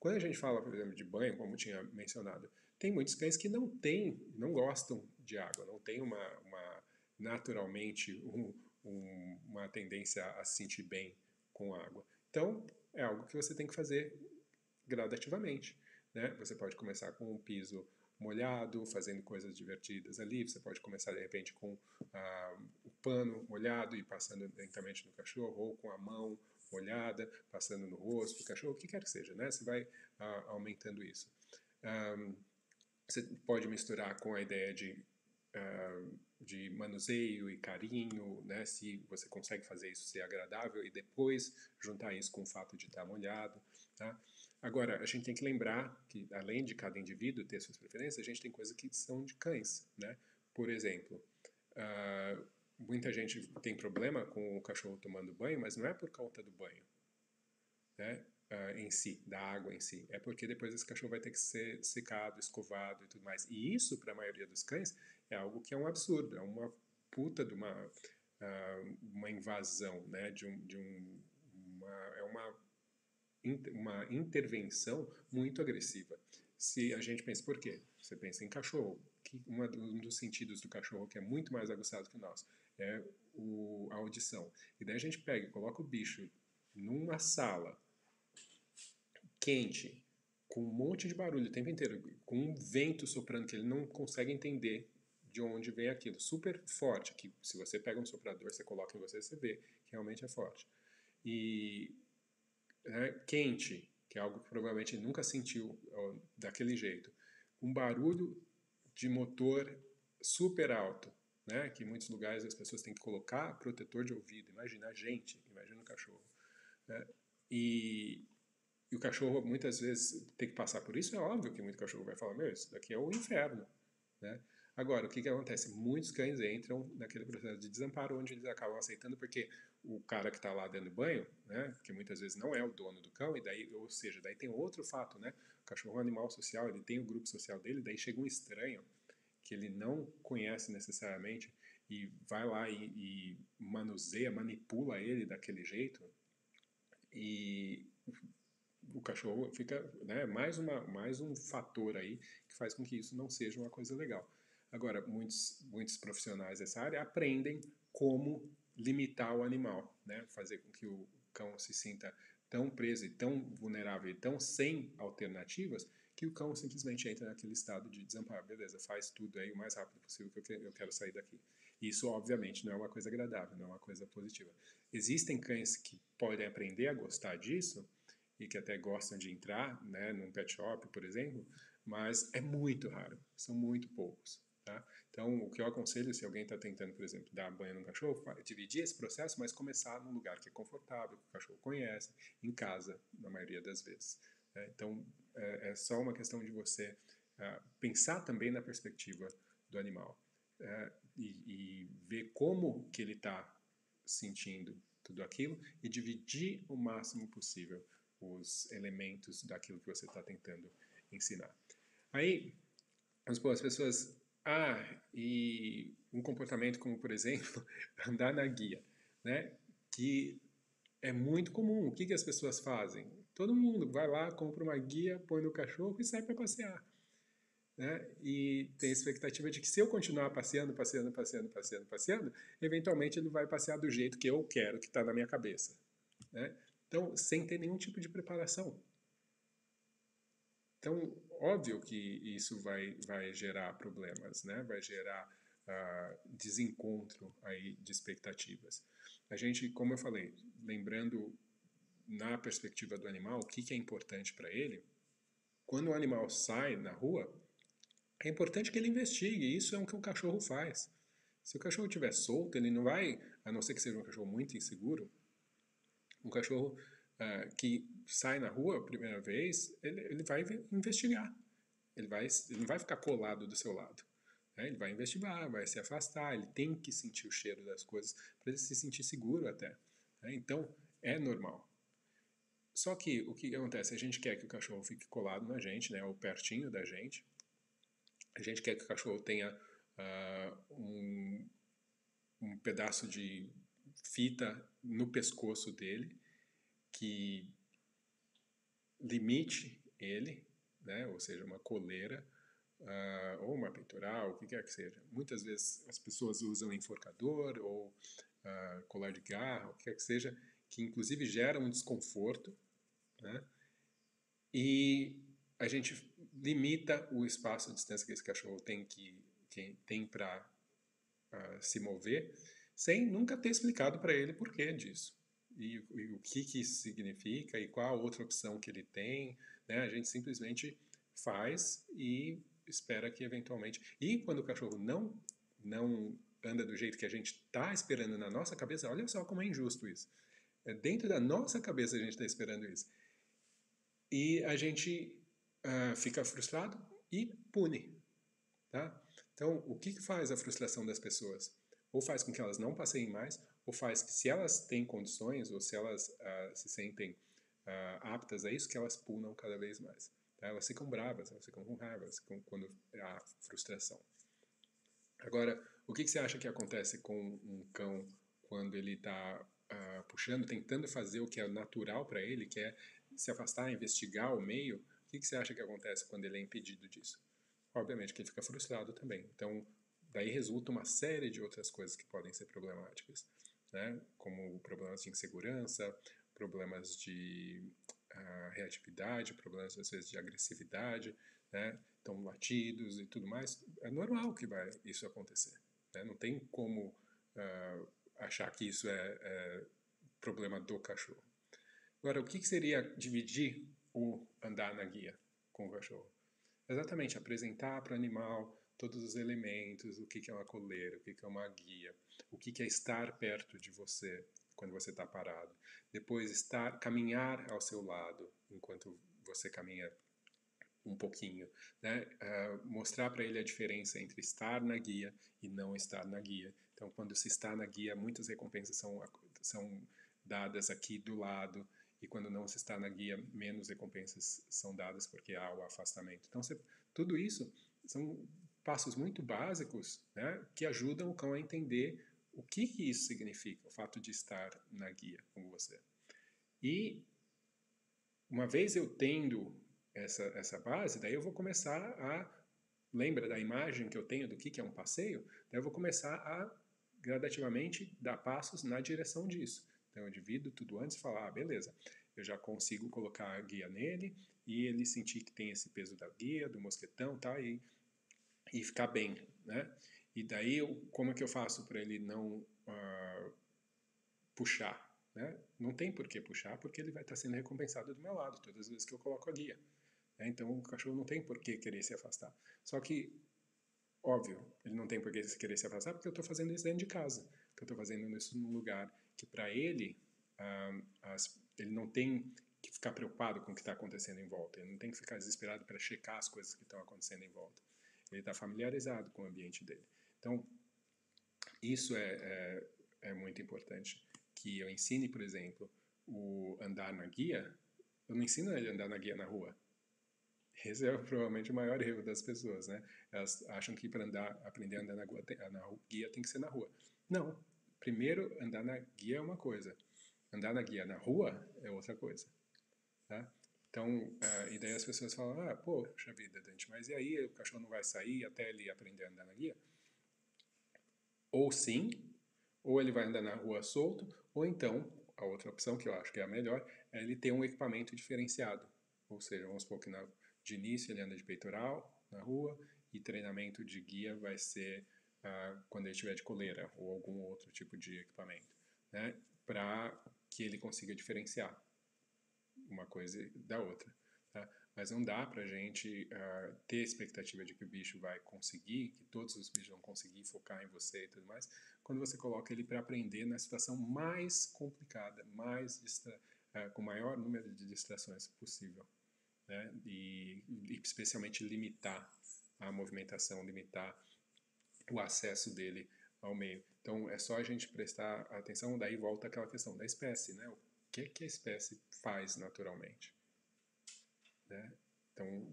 Speaker 1: Quando a gente fala, por exemplo, de banho, como tinha mencionado, tem muitos cães que não têm, não gostam de água, não tem uma, uma naturalmente um, um, uma tendência a se sentir bem com água. Então, é algo que você tem que fazer gradativamente. Né? Você pode começar com um piso molhado, fazendo coisas divertidas ali. Você pode começar de repente com ah, o pano molhado e passando lentamente no cachorro, ou com a mão molhada, passando no rosto do cachorro, o que quer que seja, né? Você vai ah, aumentando isso. Ah, você pode misturar com a ideia de de manuseio e carinho, né? Se você consegue fazer isso ser agradável e depois juntar isso com o fato de estar molhado, tá? Agora, a gente tem que lembrar que, além de cada indivíduo ter suas preferências, a gente tem coisas que são de cães, né? Por exemplo, uh, muita gente tem problema com o cachorro tomando banho, mas não é por conta do banho, né? Uh, em si, da água em si. É porque depois esse cachorro vai ter que ser secado, escovado e tudo mais. E isso, para a maioria dos cães, é algo que é um absurdo, é uma puta de uma, uh, uma invasão, né? De um, de um, uma, é uma uma intervenção muito agressiva. Se a gente pensa, por quê? Você pensa em cachorro, que uma, um dos sentidos do cachorro que é muito mais aguçado que o nosso é o, a audição. E daí a gente pega e coloca o bicho numa sala quente, com um monte de barulho o tempo inteiro, com um vento soprando que ele não consegue entender de onde vem aquilo, super forte, que se você pega um soprador, você coloca em você, você vê que realmente é forte. E né, quente, que é algo que provavelmente nunca sentiu ó, daquele jeito. Um barulho de motor super alto, né, que em muitos lugares as pessoas têm que colocar protetor de ouvido. Imagina a gente, imagina o cachorro. Né, e, e o cachorro muitas vezes tem que passar por isso. É óbvio que muito cachorro vai falar: Meu, isso daqui é o inferno. Né? Agora, o que, que acontece? Muitos cães entram naquele processo de desamparo onde eles acabam aceitando porque o cara que está lá dando banho, né, que muitas vezes não é o dono do cão, e daí, ou seja, daí tem outro fato, né, o cachorro é um animal social, ele tem o grupo social dele, daí chega um estranho que ele não conhece necessariamente e vai lá e, e manuseia, manipula ele daquele jeito e o cachorro fica, né, mais, uma, mais um fator aí que faz com que isso não seja uma coisa legal. Agora, muitos, muitos profissionais dessa área aprendem como limitar o animal, né? fazer com que o cão se sinta tão preso e tão vulnerável e tão sem alternativas que o cão simplesmente entra naquele estado de desamparo. Beleza, faz tudo aí o mais rápido possível que eu quero sair daqui. Isso, obviamente, não é uma coisa agradável, não é uma coisa positiva. Existem cães que podem aprender a gostar disso e que até gostam de entrar né, num pet shop, por exemplo, mas é muito raro, são muito poucos. Tá? Então, o que eu aconselho, se alguém está tentando, por exemplo, dar banho no cachorro, dividir esse processo, mas começar num lugar que é confortável, que o cachorro conhece, em casa, na maioria das vezes. Né? Então, é, é, só uma questão de você uh, pensar também na perspectiva do animal uh, e, e, ver como que ele está sentindo tudo aquilo e dividir o máximo possível os elementos daquilo que você está tentando ensinar. Aí, as pessoas ah, e um comportamento como, por exemplo, [LAUGHS] andar na guia, né? Que é muito comum. O que, que as pessoas fazem? Todo mundo vai lá, compra uma guia, põe no cachorro e sai para passear. Né? E tem a expectativa de que se eu continuar passeando, passeando, passeando, passeando, passeando, eventualmente ele vai passear do jeito que eu quero, que está na minha cabeça. Né? Então, sem ter nenhum tipo de preparação. Então, óbvio que isso vai, vai gerar problemas, né? vai gerar uh, desencontro aí de expectativas. A gente, como eu falei, lembrando na perspectiva do animal, o que, que é importante para ele, quando o animal sai na rua, é importante que ele investigue, isso é o que o cachorro faz. Se o cachorro estiver solto, ele não vai, a não ser que seja um cachorro muito inseguro, um cachorro uh, que sai na rua a primeira vez, ele, ele vai investigar. Ele, vai, ele não vai ficar colado do seu lado. Né? Ele vai investigar, vai se afastar, ele tem que sentir o cheiro das coisas para ele se sentir seguro até. Né? Então, é normal. Só que o que acontece? A gente quer que o cachorro fique colado na gente, né? ou pertinho da gente. A gente quer que o cachorro tenha uh, um, um pedaço de fita no pescoço dele que limite ele, né? ou seja, uma coleira, uh, ou uma peitoral, o que quer que seja. Muitas vezes as pessoas usam enforcador ou uh, colar de garra, o que quer que seja, que inclusive gera um desconforto, né? e a gente limita o espaço de distância que esse cachorro tem que, que tem para uh, ah, se mover, sem nunca ter explicado para ele por que disso. E, e, o que, que isso significa e qual a outra opção que ele tem. Né? A gente simplesmente faz e espera que eventualmente. E quando o cachorro não, não anda do jeito que a gente está esperando na nossa cabeça, olha só como é injusto isso. É dentro da nossa cabeça a gente está esperando isso. E a gente uh, fica frustrado e pune. Tá? Então, o que, que faz a frustração das pessoas? Ou faz com que elas não passeiem mais, ou faz que se elas têm condições, ou se elas uh, se sentem uh, aptas a isso, que elas punam cada vez mais. Tá? Elas ficam bravas, elas ficam com raiva, elas ficam quando há frustração. Agora, o que, que você acha que acontece com um cão quando ele está uh, puxando, tentando fazer o que é natural para ele, que é se afastar, investigar o meio? O que, que você acha que acontece quando ele é impedido disso? Obviamente que ele fica frustrado também. Então, daí resulta uma série de outras coisas que podem ser problemáticas, né? como problemas de insegurança, problemas de uh, reatividade, problemas às vezes de agressividade, né? então latidos e tudo mais. É normal que vai isso acontecer. Né? Não tem como uh, achar que isso é, é, problema do cachorro. Agora, o que, que seria dividir o andar na guia com o cachorro? Exatamente, apresentar para o animal todos os elementos, o que, é uma coleira, o que, que é uma guia, o que, que é estar perto de você, quando você está parado. Depois estar, caminhar ao seu lado enquanto você caminha um pouquinho, né? Uh, mostrar para ele a diferença entre estar na guia e não estar na guia. Então, quando se está na guia, muitas recompensas são são dadas aqui do lado e quando não se está na guia, menos recompensas são dadas porque há o afastamento. Então, você, tudo isso são passos muito básicos, né, que ajudam o cão a entender o que, que isso significa, o fato de estar na guia com você. E uma vez eu tendo essa, essa base, daí eu vou começar a. Lembra da imagem que eu tenho do que, que é um passeio? Daí eu vou começar a gradativamente dar passos na direção disso. Então eu divido tudo antes e falar, ah, beleza, eu já consigo colocar a guia nele e ele sentir que tem esse peso da guia, do mosquetão, tá? E, e ficar bem, né? E daí, como é que eu faço para ele não uh, puxar? Né? Não tem por que puxar, porque ele vai estar tá sendo recompensado do meu lado todas as vezes que eu coloco a guia. Né? Então, o cachorro não tem por que querer se afastar. Só que, óbvio, ele não tem por que querer se afastar porque eu estou fazendo isso dentro de casa. Que eu estou fazendo isso num lugar que, para ele, uh, as, ele não tem que ficar preocupado com o que está acontecendo em volta. Ele não tem que ficar desesperado para checar as coisas que estão acontecendo em volta. Ele está familiarizado com o ambiente dele. Então, isso é, é, é muito importante. Que eu ensine, por exemplo, o andar na guia, eu não ensino ele a andar na guia na rua. Esse é provavelmente o maior erro das pessoas, né? Elas acham que para andar, aprender a andar na, na guia tem que ser na rua. Não. Primeiro, andar na guia é uma coisa. Andar na guia na rua é outra coisa. Tá? Então, uh, e daí as pessoas falam, ah, poxa vida, Dante, mas e aí o cachorro não vai sair até ele aprender a andar na guia? Ou sim, ou ele vai andar na rua solto, ou então, a outra opção que eu acho que é a melhor, é ele ter um equipamento diferenciado. Ou seja, vamos supor que na, de início ele anda de peitoral na rua e treinamento de guia vai ser uh, quando ele estiver de coleira ou algum outro tipo de equipamento, né? para que ele consiga diferenciar uma coisa da outra. Tá? Mas não dá para a gente uh, ter expectativa de que o bicho vai conseguir, que todos os bichos vão conseguir focar em você e tudo mais, quando você coloca ele para aprender na situação mais complicada, mais uh, com o maior número de distrações possível. Né? E, e especialmente limitar a movimentação, limitar o acesso dele ao meio. Então é só a gente prestar atenção, daí volta aquela questão da espécie, né? Que, que a espécie faz naturalmente? Né? Então,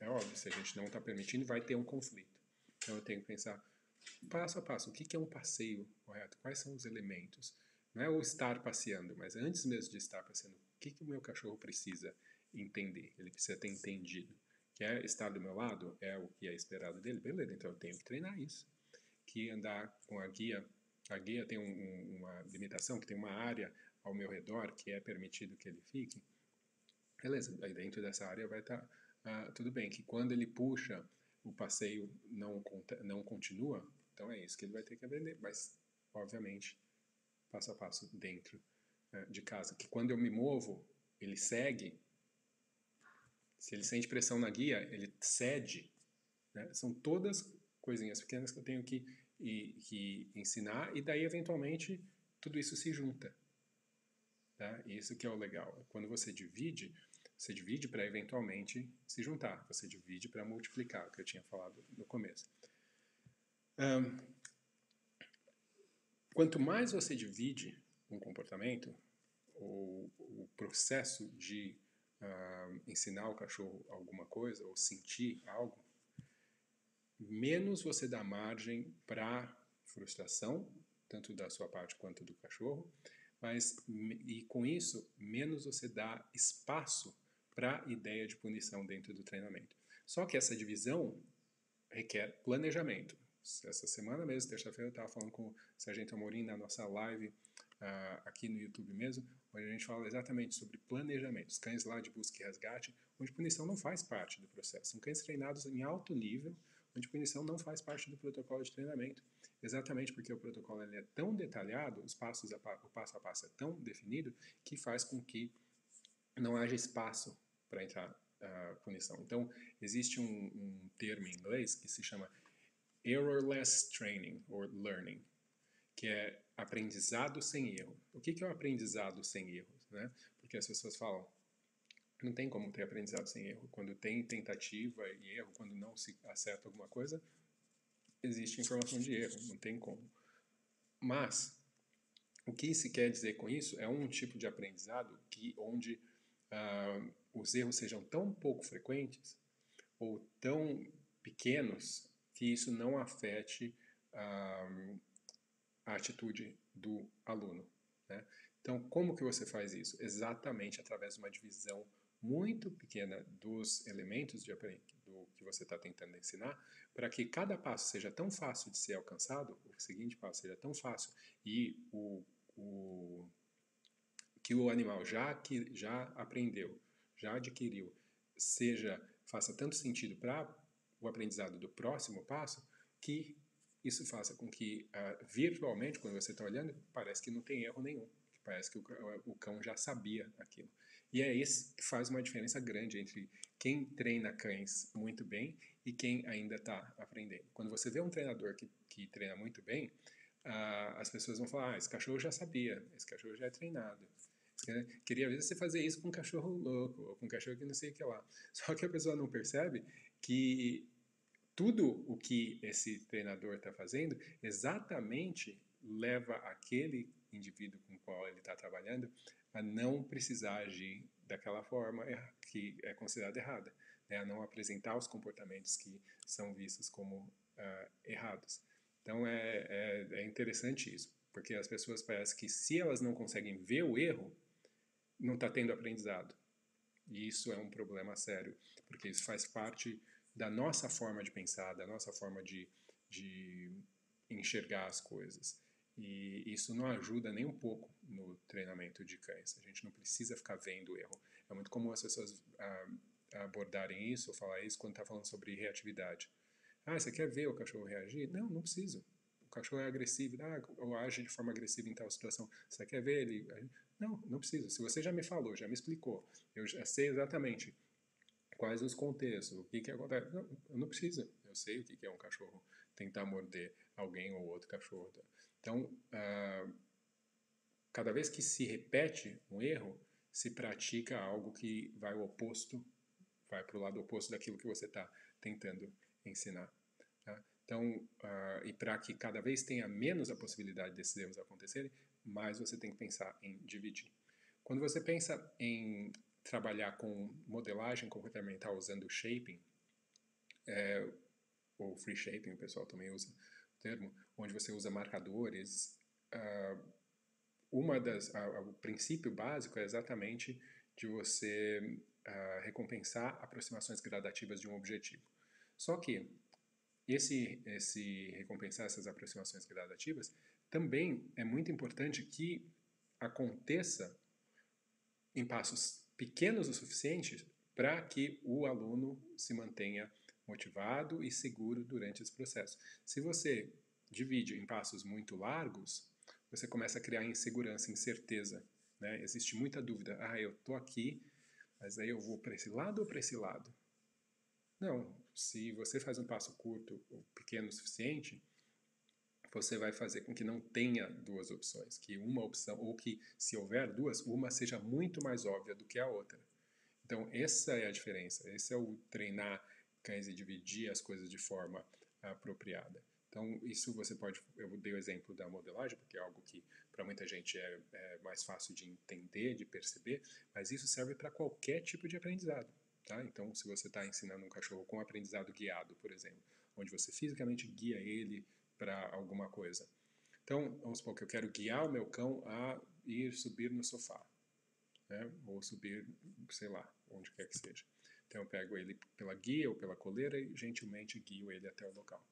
Speaker 1: é óbvio, se a gente não está permitindo, vai ter um conflito. Então, eu tenho que pensar passo a passo, o que, que é um passeio correto? Quais são os elementos? Não é o estar passeando, mas antes mesmo de estar passeando, O que, que o meu cachorro precisa entender? Ele precisa ter entendido. Quer estar do meu lado? É o que é esperado dele? Beleza, então eu tenho que treinar isso. Que andar com a guia, a guia tem um, uma limitação, que tem uma área ao meu redor que é permitido que ele fique. Beleza, aí dentro dessa área vai estar tá, uh, tudo bem. Que quando ele puxa, o passeio não, não continua, então é isso que ele vai ter que aprender. Mas, obviamente, passo a passo dentro uh, de casa. Que quando eu me movo, ele segue. Se ele sente pressão na guia, ele cede. Né? São todas coisinhas pequenas que eu tenho que, e, que ensinar e daí, eventualmente, tudo isso se junta. Tá? Isso que é o legal. Quando você divide, você divide para eventualmente se juntar. Você divide para multiplicar, que eu tinha falado no começo. Um, quanto mais você divide um comportamento, ou o processo de uh, ensinar o cachorro alguma coisa, ou sentir algo, menos você dá margem para frustração, tanto da sua parte quanto do cachorro, mas e com isso menos você dá espaço para a ideia de punição dentro do treinamento. Só que essa divisão requer planejamento. Essa semana mesmo, terça-feira, eu estava falando com o Sargento Amorim na nossa live uh, aqui no YouTube mesmo, onde a gente fala exatamente sobre planejamento. Os cães lá de busca e resgate, onde punição não faz parte do processo. São cães treinados em alto nível, onde punição não faz parte do protocolo de treinamento. Exatamente porque o protocolo é tão detalhado, os passos, o passo a passo é tão definido, que faz com que não haja espaço para entrar a uh, punição. Então, existe um, um, termo em inglês que se chama errorless training or learning, que é aprendizado sem erro. O que, que é o aprendizado sem erros? Né? Porque as pessoas falam, não tem como ter aprendizado sem erro. Quando tem tentativa e erro, quando não se acerta alguma coisa, existe informação de erro, não tem como. Mas, o que se quer dizer com isso é um tipo de aprendizado que onde uh, os erros sejam tão pouco frequentes ou tão pequenos que isso não afete uh, a atitude do aluno. Né? Então, como que você faz isso? Exatamente através de uma divisão muito pequena dos elementos de do que você está tentando ensinar, para que cada passo seja tão fácil de ser alcançado, o seguinte passo seja tão fácil e o, o que o animal já, que, já aprendeu, já adquiriu, seja faça tanto sentido para o aprendizado do próximo passo, que isso faça com que uh, virtualmente, quando você está olhando, parece que não tem erro nenhum, que parece que o, o cão já sabia aquilo. E é isso que faz uma diferença grande entre quem treina cães muito bem e quem ainda está aprendendo. Quando você vê um treinador que, que treina muito bem, as pessoas vão falar: ah, esse cachorro já sabia, esse cachorro já é treinado. Queria ver você fazer isso com um cachorro louco, ou com um cachorro que não sei o que lá. [LAUGHS] Só que a pessoa não percebe que tudo o que esse treinador está fazendo exatamente leva aquele indivíduo com o qual ele está trabalhando a não precisar agir daquela forma que é considerada errada, né? a não apresentar os comportamentos que são vistos como uh, errados. Então é, é, é interessante isso, porque as pessoas parecem que se elas não conseguem ver o erro, não está tendo aprendizado. E isso é um problema sério, porque isso faz parte da nossa forma de pensar, da nossa forma de, de enxergar as coisas. E isso não ajuda nem um pouco no treinamento de cães. A gente não precisa ficar vendo o erro. É muito comum as pessoas ah, abordarem isso ou falar isso quando está falando sobre reatividade. Ah, você quer ver o cachorro reagir? Não, não preciso. O cachorro é agressivo, ah, ou age de forma agressiva em tal situação. Você quer ver ele? Não, não precisa. Se você já me falou, já me explicou, eu já sei exatamente quais os contextos, o que, que acontece. Não, eu não preciso. Eu sei o que, que é um cachorro tentar morder alguém ou outro cachorro. Então, uh, cada vez que se repete um erro, se pratica algo que vai oposto, vai para o lado oposto daquilo que você está tentando ensinar. Tá? Então, uh, e para que cada vez tenha menos a possibilidade desses erros acontecerem, mais você tem que pensar em dividir. Quando você pensa em trabalhar com modelagem comportamental usando shaping, é, ou free shaping, o pessoal também usa o termo, onde você usa marcadores, uh, uma das, a, o princípio básico é exatamente de você uh, recompensar aproximações gradativas de um objetivo. Só que esse, esse recompensar essas aproximações gradativas também é muito importante que aconteça em passos pequenos o suficiente para que o aluno se mantenha motivado e seguro durante esse processo. Se você divide em passos muito largos, você começa a criar insegurança, incerteza. Né? Existe muita dúvida. Ah, eu estou aqui, mas aí eu vou para esse lado ou para esse lado? Não. Se você faz um passo curto ou pequeno o suficiente, você vai fazer com que não tenha duas opções, que uma opção, ou que se houver duas, uma seja muito mais óbvia do que a outra. Então, essa é a diferença, esse é o treinar cães e dividir as coisas de forma apropriada. Então, isso você pode, eu dei o exemplo da modelagem, porque é algo que para muita gente é, é, mais fácil de entender, de perceber, mas isso serve para qualquer tipo de aprendizado. Tá? Então, se você está ensinando um cachorro com aprendizado guiado, por exemplo, onde você fisicamente guia ele para alguma coisa. Então, vamos supor que eu quero guiar o meu cão a ir subir no sofá, né? ou subir, sei lá, onde quer que seja. Então, eu pego ele pela guia ou pela coleira e gentilmente guio ele até o local.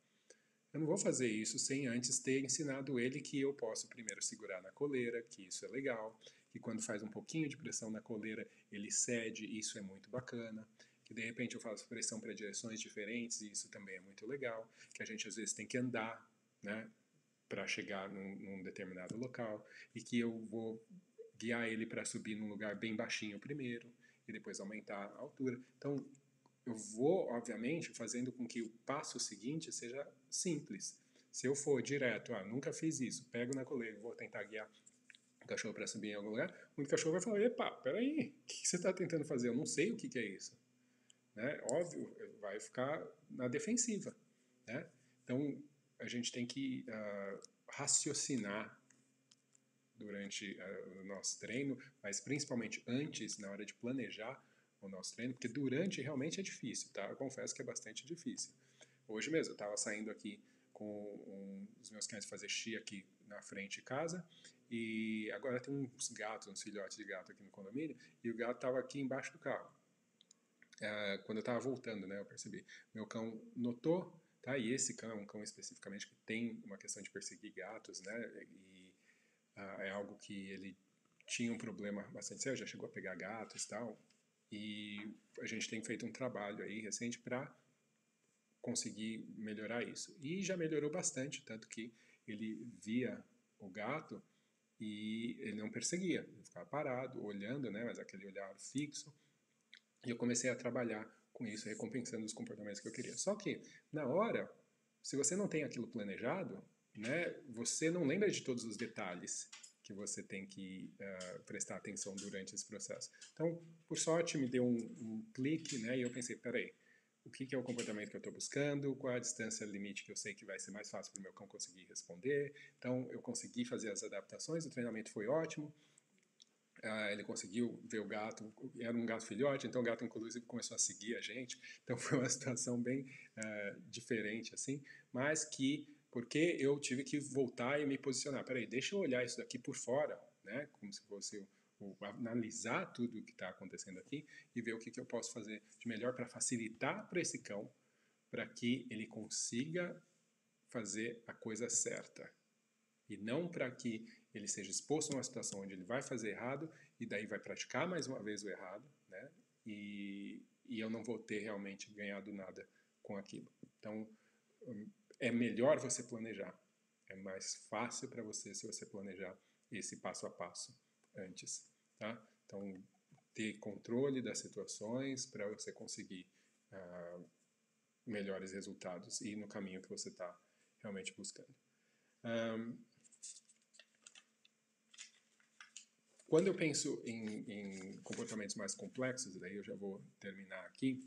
Speaker 1: Eu não vou fazer isso sem antes ter ensinado ele que eu posso primeiro segurar na coleira, que isso é legal, que quando faz um pouquinho de pressão na coleira ele cede, isso é muito bacana, que de repente eu faço pressão para direções diferentes e isso também é muito legal, que a gente às vezes tem que andar né, para chegar num, num, determinado local e que eu vou guiar ele para subir num lugar bem baixinho primeiro e depois aumentar a altura. Então, eu vou, obviamente, fazendo com que o passo seguinte seja simples. Se eu for direto, ah, nunca fiz isso, pego na coleira, vou tentar guiar o cachorro para subir em algum lugar, o cachorro vai falar, epa, peraí, o que você está tentando fazer? Eu não sei o que, que é isso. Né? Óbvio, vai ficar na defensiva. Né? Então, a gente tem que uh, raciocinar durante uh, o nosso treino, mas principalmente antes, na hora de planejar o nosso treino, porque durante realmente é difícil, tá? Eu confesso que é bastante difícil. Hoje mesmo, eu estava saindo aqui com um, os meus cães fazer xixi aqui na frente de casa, e agora tem uns gatos, uns filhotes de gato aqui no condomínio, e o gato estava aqui embaixo do carro. Uh, quando eu estava voltando, né, eu percebi. Meu cão notou Tá? E esse cão é um cão especificamente que tem uma questão de perseguir gatos, né? E ah, é algo que ele tinha um problema bastante sério, já chegou a pegar gatos e tal. E a gente tem feito um trabalho aí recente para conseguir melhorar isso. E já melhorou bastante, tanto que ele via o gato e ele não perseguia, ele ficava parado, olhando, né, mas aquele olhar fixo. E eu comecei a trabalhar com isso, recompensando os comportamentos que eu queria. Só que, na hora, se você não tem aquilo planejado, né, você não lembra de todos os detalhes que você tem que uh, prestar atenção durante esse processo. Então, por sorte, me deu um, um clique, né, e eu pensei, peraí, o que, que é o comportamento que eu estou buscando, qual a distância limite que eu sei que vai ser mais fácil para o meu cão conseguir responder. Então, eu consegui fazer as adaptações, o treinamento foi ótimo, ah, ele conseguiu ver o gato, era um gato filhote, então o gato inclusive começou a seguir a gente, então [LAUGHS] foi uma situação bem uh, diferente assim, mas que, porque eu tive que voltar e me posicionar, peraí, deixa eu olhar isso daqui por fora, né, como se fosse o, analisar tudo o que está acontecendo aqui e ver o que, que eu posso fazer de melhor para facilitar para esse cão, para que ele consiga fazer a coisa certa, e não para que ele seja exposto a uma situação onde ele vai fazer errado e daí vai praticar mais uma vez o errado, né? E, e eu não vou ter realmente ganhado nada com aquilo. Então, hum, é melhor você planejar. É mais fácil para você se você planejar esse passo a passo antes, tá? Então, ter controle das situações para você conseguir uh, melhores resultados e no caminho que você está realmente buscando. Um, Quando eu penso em, em comportamentos mais complexos, daí eu já vou terminar aqui,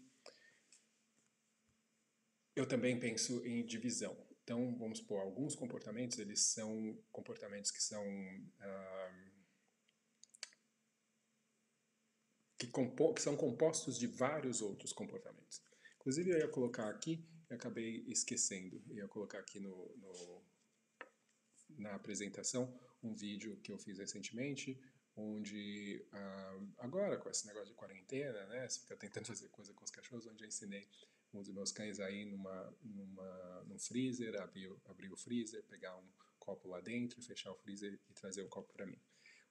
Speaker 1: eu também penso em divisão. Então, vamos supor, alguns comportamentos, eles são comportamentos que são... Ah, que, que, são compostos de vários outros comportamentos. Inclusive, eu ia colocar aqui, e acabei esquecendo, eu ia colocar aqui no, no na apresentação um vídeo que eu fiz recentemente, onde uh, agora com esse negócio de quarentena, né, você fica tentando fazer coisa com os cachorros, onde eu ensinei um dos meus cães aí numa, numa, num freezer, abrir, abrir o freezer, pegar um copo lá dentro, fechar o freezer e trazer o copo para mim.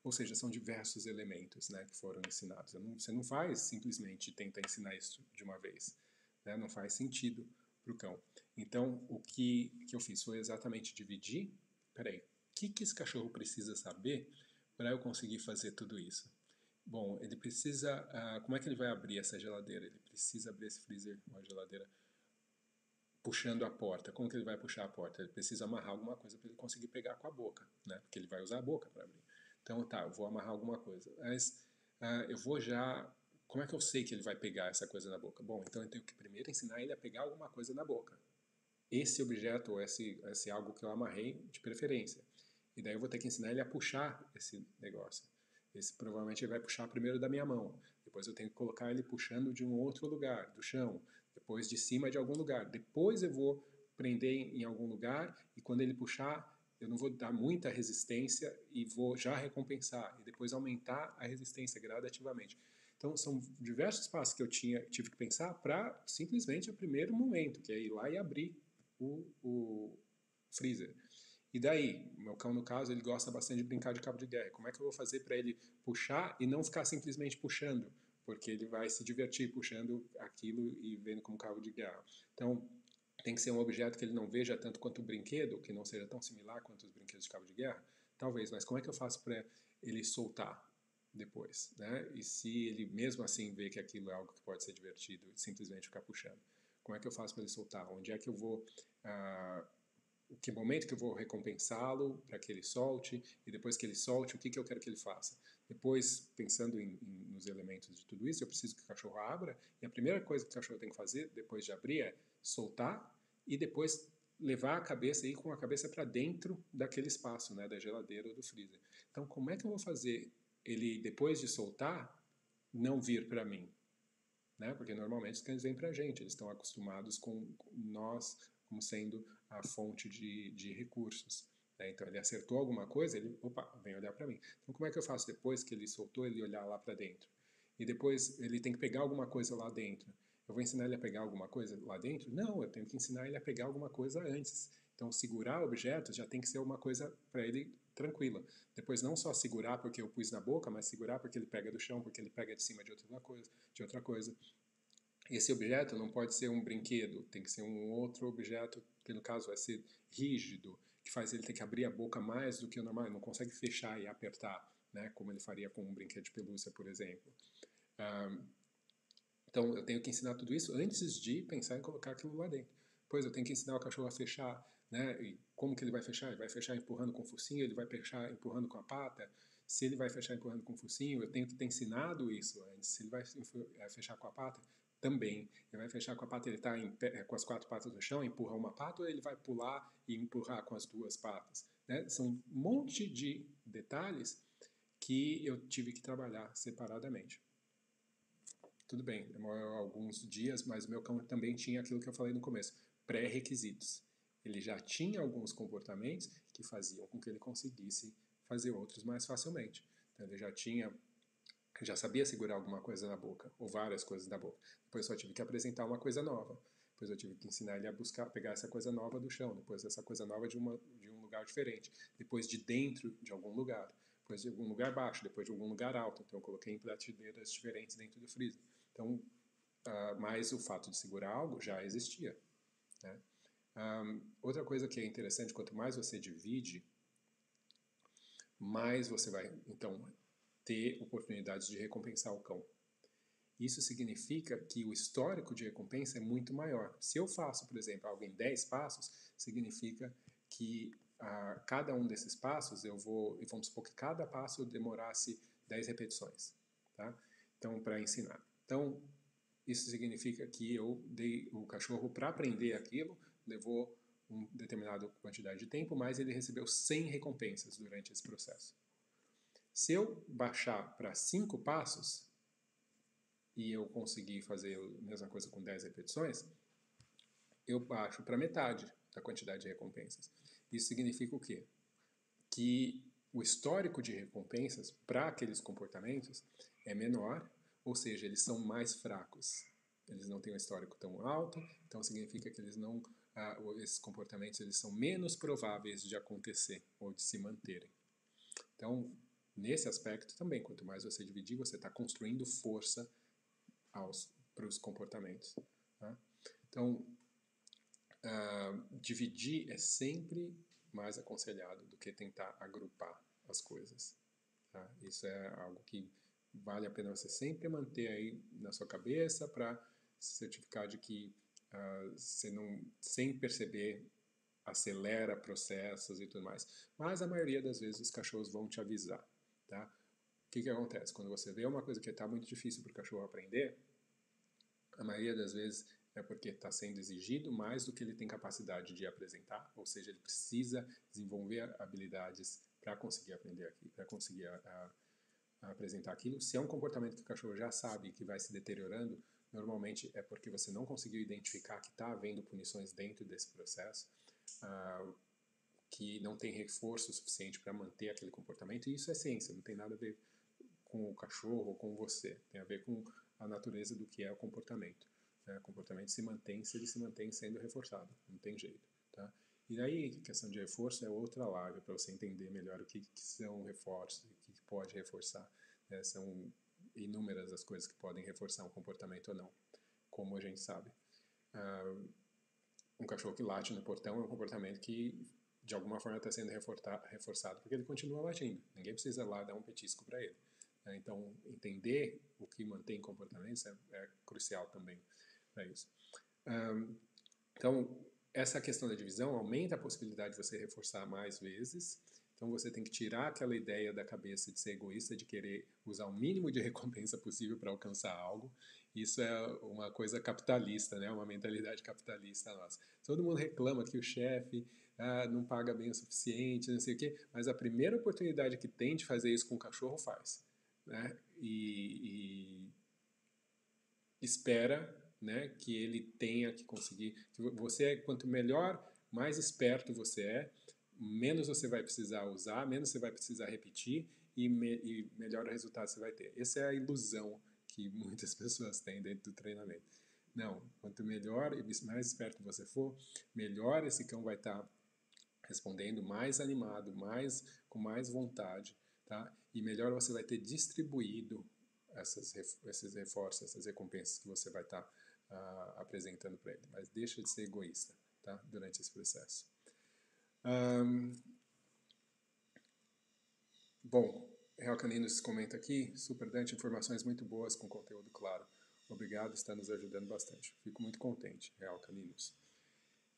Speaker 1: Ou seja, são diversos elementos né, que foram ensinados. Não, você não faz simplesmente tentar ensinar isso de uma vez. Né, não faz sentido para o cão. Então, o que, que eu fiz foi exatamente dividir. Peraí, o que, que esse cachorro precisa saber para eu conseguir fazer tudo isso? Bom, ele precisa. Uh, como é que ele vai abrir essa geladeira? Ele precisa abrir esse freezer, uma geladeira, puxando a porta. Como que ele vai puxar a porta? Ele precisa amarrar alguma coisa para ele conseguir pegar com a boca, né? Porque ele vai usar a boca para abrir. Então, tá, eu vou amarrar alguma coisa. Mas uh, eu vou já. Como é que eu sei que ele vai pegar essa coisa na boca? Bom, então eu tenho que primeiro ensinar ele a pegar alguma coisa na boca. Esse objeto ou esse, esse algo que eu amarrei de preferência. E daí eu vou ter que ensinar ele a puxar esse negócio. Esse provavelmente ele vai puxar primeiro da minha mão. Depois eu tenho que colocar ele puxando de um outro lugar, do chão. Depois de cima de algum lugar. Depois eu vou prender em algum lugar e quando ele puxar, eu não vou dar muita resistência e vou já recompensar e depois aumentar a resistência gradativamente. Então são diversos passos que eu tinha tive que pensar para simplesmente o primeiro momento, que é ir lá e abrir o, o freezer. E daí, o meu cão no caso, ele gosta bastante de brincar de cabo de guerra. Como é que eu vou fazer para ele puxar e não ficar simplesmente puxando? Porque ele vai se divertir puxando aquilo e vendo como cabo de guerra. Então, tem que ser um objeto que ele não veja tanto quanto o brinquedo, que não seja tão similar quanto os brinquedos de cabo de guerra, talvez, mas como é que eu faço para ele soltar depois, né? E se ele mesmo assim vê que aquilo é algo que pode ser divertido, simplesmente ficar puxando, como é que eu faço para ele soltar? Onde é que eu vou uh, que momento que eu vou recompensá-lo para que ele solte e depois que ele solte o que, que eu quero que ele faça depois pensando em, em, nos elementos de tudo isso eu preciso que o cachorro abra e a primeira coisa que o cachorro tem que fazer depois de abrir é soltar e depois levar a cabeça e ir com a cabeça para dentro daquele espaço, né, da geladeira ou do freezer. Então, como é que eu vou fazer ele depois de soltar não vir para mim? Né? Porque normalmente os cães vêm para a gente, eles estão acostumados com nós como sendo a fonte de, de recursos. Né? Então ele acertou alguma coisa, ele, opa, vem olhar para mim. Então como é que eu faço depois que ele soltou, ele olhar lá para dentro? E depois ele tem que pegar alguma coisa lá dentro. Eu vou ensinar ele a pegar alguma coisa lá dentro? Não, eu tenho que ensinar ele a pegar alguma coisa antes. Então, segurar objetos já tem que ser uma coisa para ele tranquila. Depois, não só segurar porque eu pus na boca, mas segurar porque ele pega do chão, porque ele pega de cima de outra coisa. De outra coisa. Esse objeto não pode ser um brinquedo, tem que ser um outro objeto, que no caso vai ser rígido, que faz ele ter que abrir a boca mais do que o normal, não consegue fechar e apertar, né, como ele faria com um brinquedo de pelúcia, por exemplo. Um, então, eu tenho que ensinar tudo isso antes de pensar em colocar aquilo lá dentro. Depois, eu tenho que ensinar o cachorro a fechar, né? E como que ele vai fechar? Ele vai fechar empurrando com o focinho, ele vai fechar empurrando com a pata. Se ele vai fechar empurrando com o focinho, eu tenho que ter ensinado isso antes. Se ele vai é, fechar com a pata, também. Ele vai fechar com a pata, ele está é, com as quatro patas no chão, empurra uma pata, ou ele vai pular e empurrar com as duas patas. Né? São um monte de detalhes que eu tive que trabalhar separadamente. Tudo bem, demorou alguns dias, mas meu cão também tinha aquilo que eu falei no começo, pré-requisitos. Ele já tinha alguns comportamentos que faziam com que ele conseguisse fazer outros mais facilmente. Então, ele já tinha já sabia segurar alguma coisa na boca, ou várias coisas na boca. Depois só tive que apresentar uma coisa nova. Depois eu tive que ensinar ele a buscar, pegar essa coisa nova do chão, depois essa coisa nova de, uma, de um lugar diferente, depois de dentro de algum lugar, depois de algum lugar baixo, depois de algum lugar alto. Então eu coloquei em prateleiras diferentes dentro do freezer. Então, uh, mas o fato de segurar algo já existia. Né? Um, outra coisa que é interessante, quanto mais você divide, mais você vai, então, ter oportunidades de recompensar o cão. Isso significa que o histórico de recompensa é muito maior. Se eu faço, por exemplo, algo em 10 passos, significa que a ah, cada um desses passos eu vou, e vamos supor que cada passo demorasse 10 repetições, tá? Então, para ensinar. Então, isso significa que eu dei o cachorro para aprender aquilo, levou uma determinada quantidade de tempo, mas ele recebeu 100 recompensas durante esse processo. Se eu baixar para 5 passos, e eu conseguir fazer a mesma coisa com 10 repetições, eu baixo para metade da quantidade de recompensas. Isso significa o quê? que o histórico de recompensas para aqueles comportamentos é menor, ou seja, eles são mais fracos. Eles não têm um histórico tão alto, então significa que eles não, ah, esses comportamentos eles são menos prováveis de acontecer ou de se manterem. Então, nesse aspecto também, quanto mais você dividir, você está construindo força para os comportamentos. Tá? Então, uh, dividir é sempre mais aconselhado do que tentar agrupar as coisas. Tá? Isso é algo que vale a pena você sempre manter aí na sua cabeça para se certificar de que uh, você não, sem perceber, acelera processos e tudo mais. Mas a maioria das vezes os cachorros vão te avisar, tá? O que que acontece? Quando você vê uma coisa que está muito difícil para o cachorro aprender, a maioria das vezes é porque está sendo exigido mais do que ele tem capacidade de apresentar, ou seja, ele precisa desenvolver habilidades para conseguir aprender aqui, para conseguir a, a, apresentar aquilo. Se é um comportamento que o cachorro já sabe que vai se deteriorando, normalmente é porque você não conseguiu identificar que está havendo punições dentro desse processo, uh, que não tem reforço suficiente para manter aquele comportamento, e isso é ciência, não tem nada a ver com o cachorro ou com você, tem a ver com a natureza do que é o comportamento. Né? O comportamento se mantém se ele se mantém sendo reforçado, não tem jeito. Tá? E daí, questão de reforço é outra live para você entender melhor o que, que são reforços, o que pode reforçar. Né? São inúmeras as coisas que podem reforçar um comportamento ou não, como a gente sabe. Uh, um cachorro que late no portão é um comportamento que de alguma forma está sendo reforçado porque ele continua latindo. Ninguém precisa lá dar um petisco para ele. Né? Então, entender o que mantém comportamentos é, é crucial também para isso. Então, essa questão da divisão aumenta a possibilidade de você reforçar mais vezes. Então, você tem que tirar aquela ideia da cabeça de ser egoísta, de querer usar o mínimo de [LAUGHS] recompensa possível para alcançar algo. Isso é uma coisa capitalista, né? uma mentalidade capitalista nossa. Todo mundo reclama que o chefe ah, não paga bem o suficiente, não sei o quê, mas a primeira oportunidade que tem de fazer isso com o cachorro faz. Né? E, e espera né, que ele tenha que conseguir. Que você, é, quanto melhor, mais esperto você é, menos você vai precisar usar, menos você vai precisar repetir e, me, e melhor o resultado você vai ter. Essa é a ilusão que [LAUGHS] muitas pessoas têm dentro do treinamento. Não, quanto melhor e mais esperto você for, melhor esse cão vai estar tá respondendo, mais animado, mais com mais vontade, tá? E melhor você vai ter distribuído essas, esses reforços, essas recompensas que você vai estar tá uh, apresentando para ele. Mas deixa de ser egoísta tá? durante esse processo. Um, bom, Real Caninos comenta aqui, Super Dante, informações muito boas com conteúdo claro. Obrigado, está nos ajudando bastante. Fico muito contente, Real Caninos.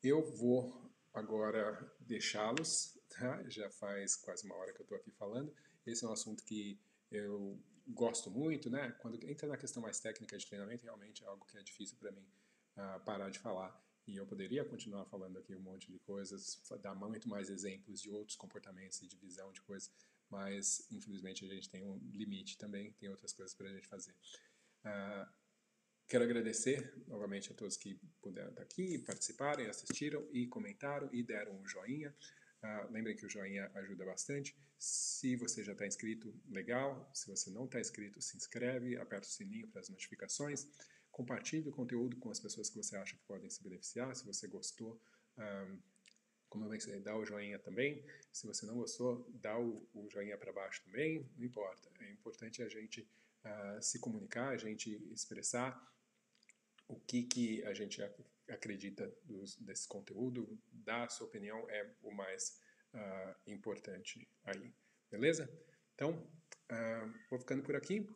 Speaker 1: Eu vou agora deixá-los, tá? já faz quase uma hora que eu estou aqui falando. Esse é um assunto que eu gosto muito, né? Quando entra na questão mais técnica de treinamento, realmente é algo que é difícil para mim uh, parar de falar. E eu poderia continuar falando aqui um monte de coisas, dar muito mais exemplos de outros comportamentos e de visão de coisas, mas infelizmente a gente tem um limite também, tem outras coisas para a gente fazer. Uh, quero agradecer novamente a todos que puderam estar aqui, participaram, assistiram e comentaram e deram um joinha. Uh, lembrem que o joinha ajuda bastante. Se você já está inscrito, legal. Se você não está inscrito, se inscreve, aperta o sininho para as notificações. Compartilhe o conteúdo com as pessoas que você acha que podem se beneficiar. Se você gostou, um, ah, como eu mencionei, dá o joinha também. Se você não gostou, dá o, o joinha para baixo também. Não importa. É importante a gente uh, se comunicar, a gente expressar o que, que a gente acredita dos, desse conteúdo, dar a sua opinião é o mais uh, importante aí, beleza? Então, uh, vou ficando por aqui,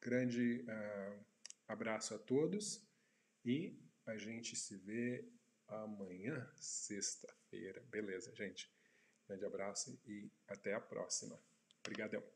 Speaker 1: grande uh, abraço a todos e a gente se vê amanhã, sexta-feira, beleza, gente? Grande abraço e até a próxima. Obrigadão.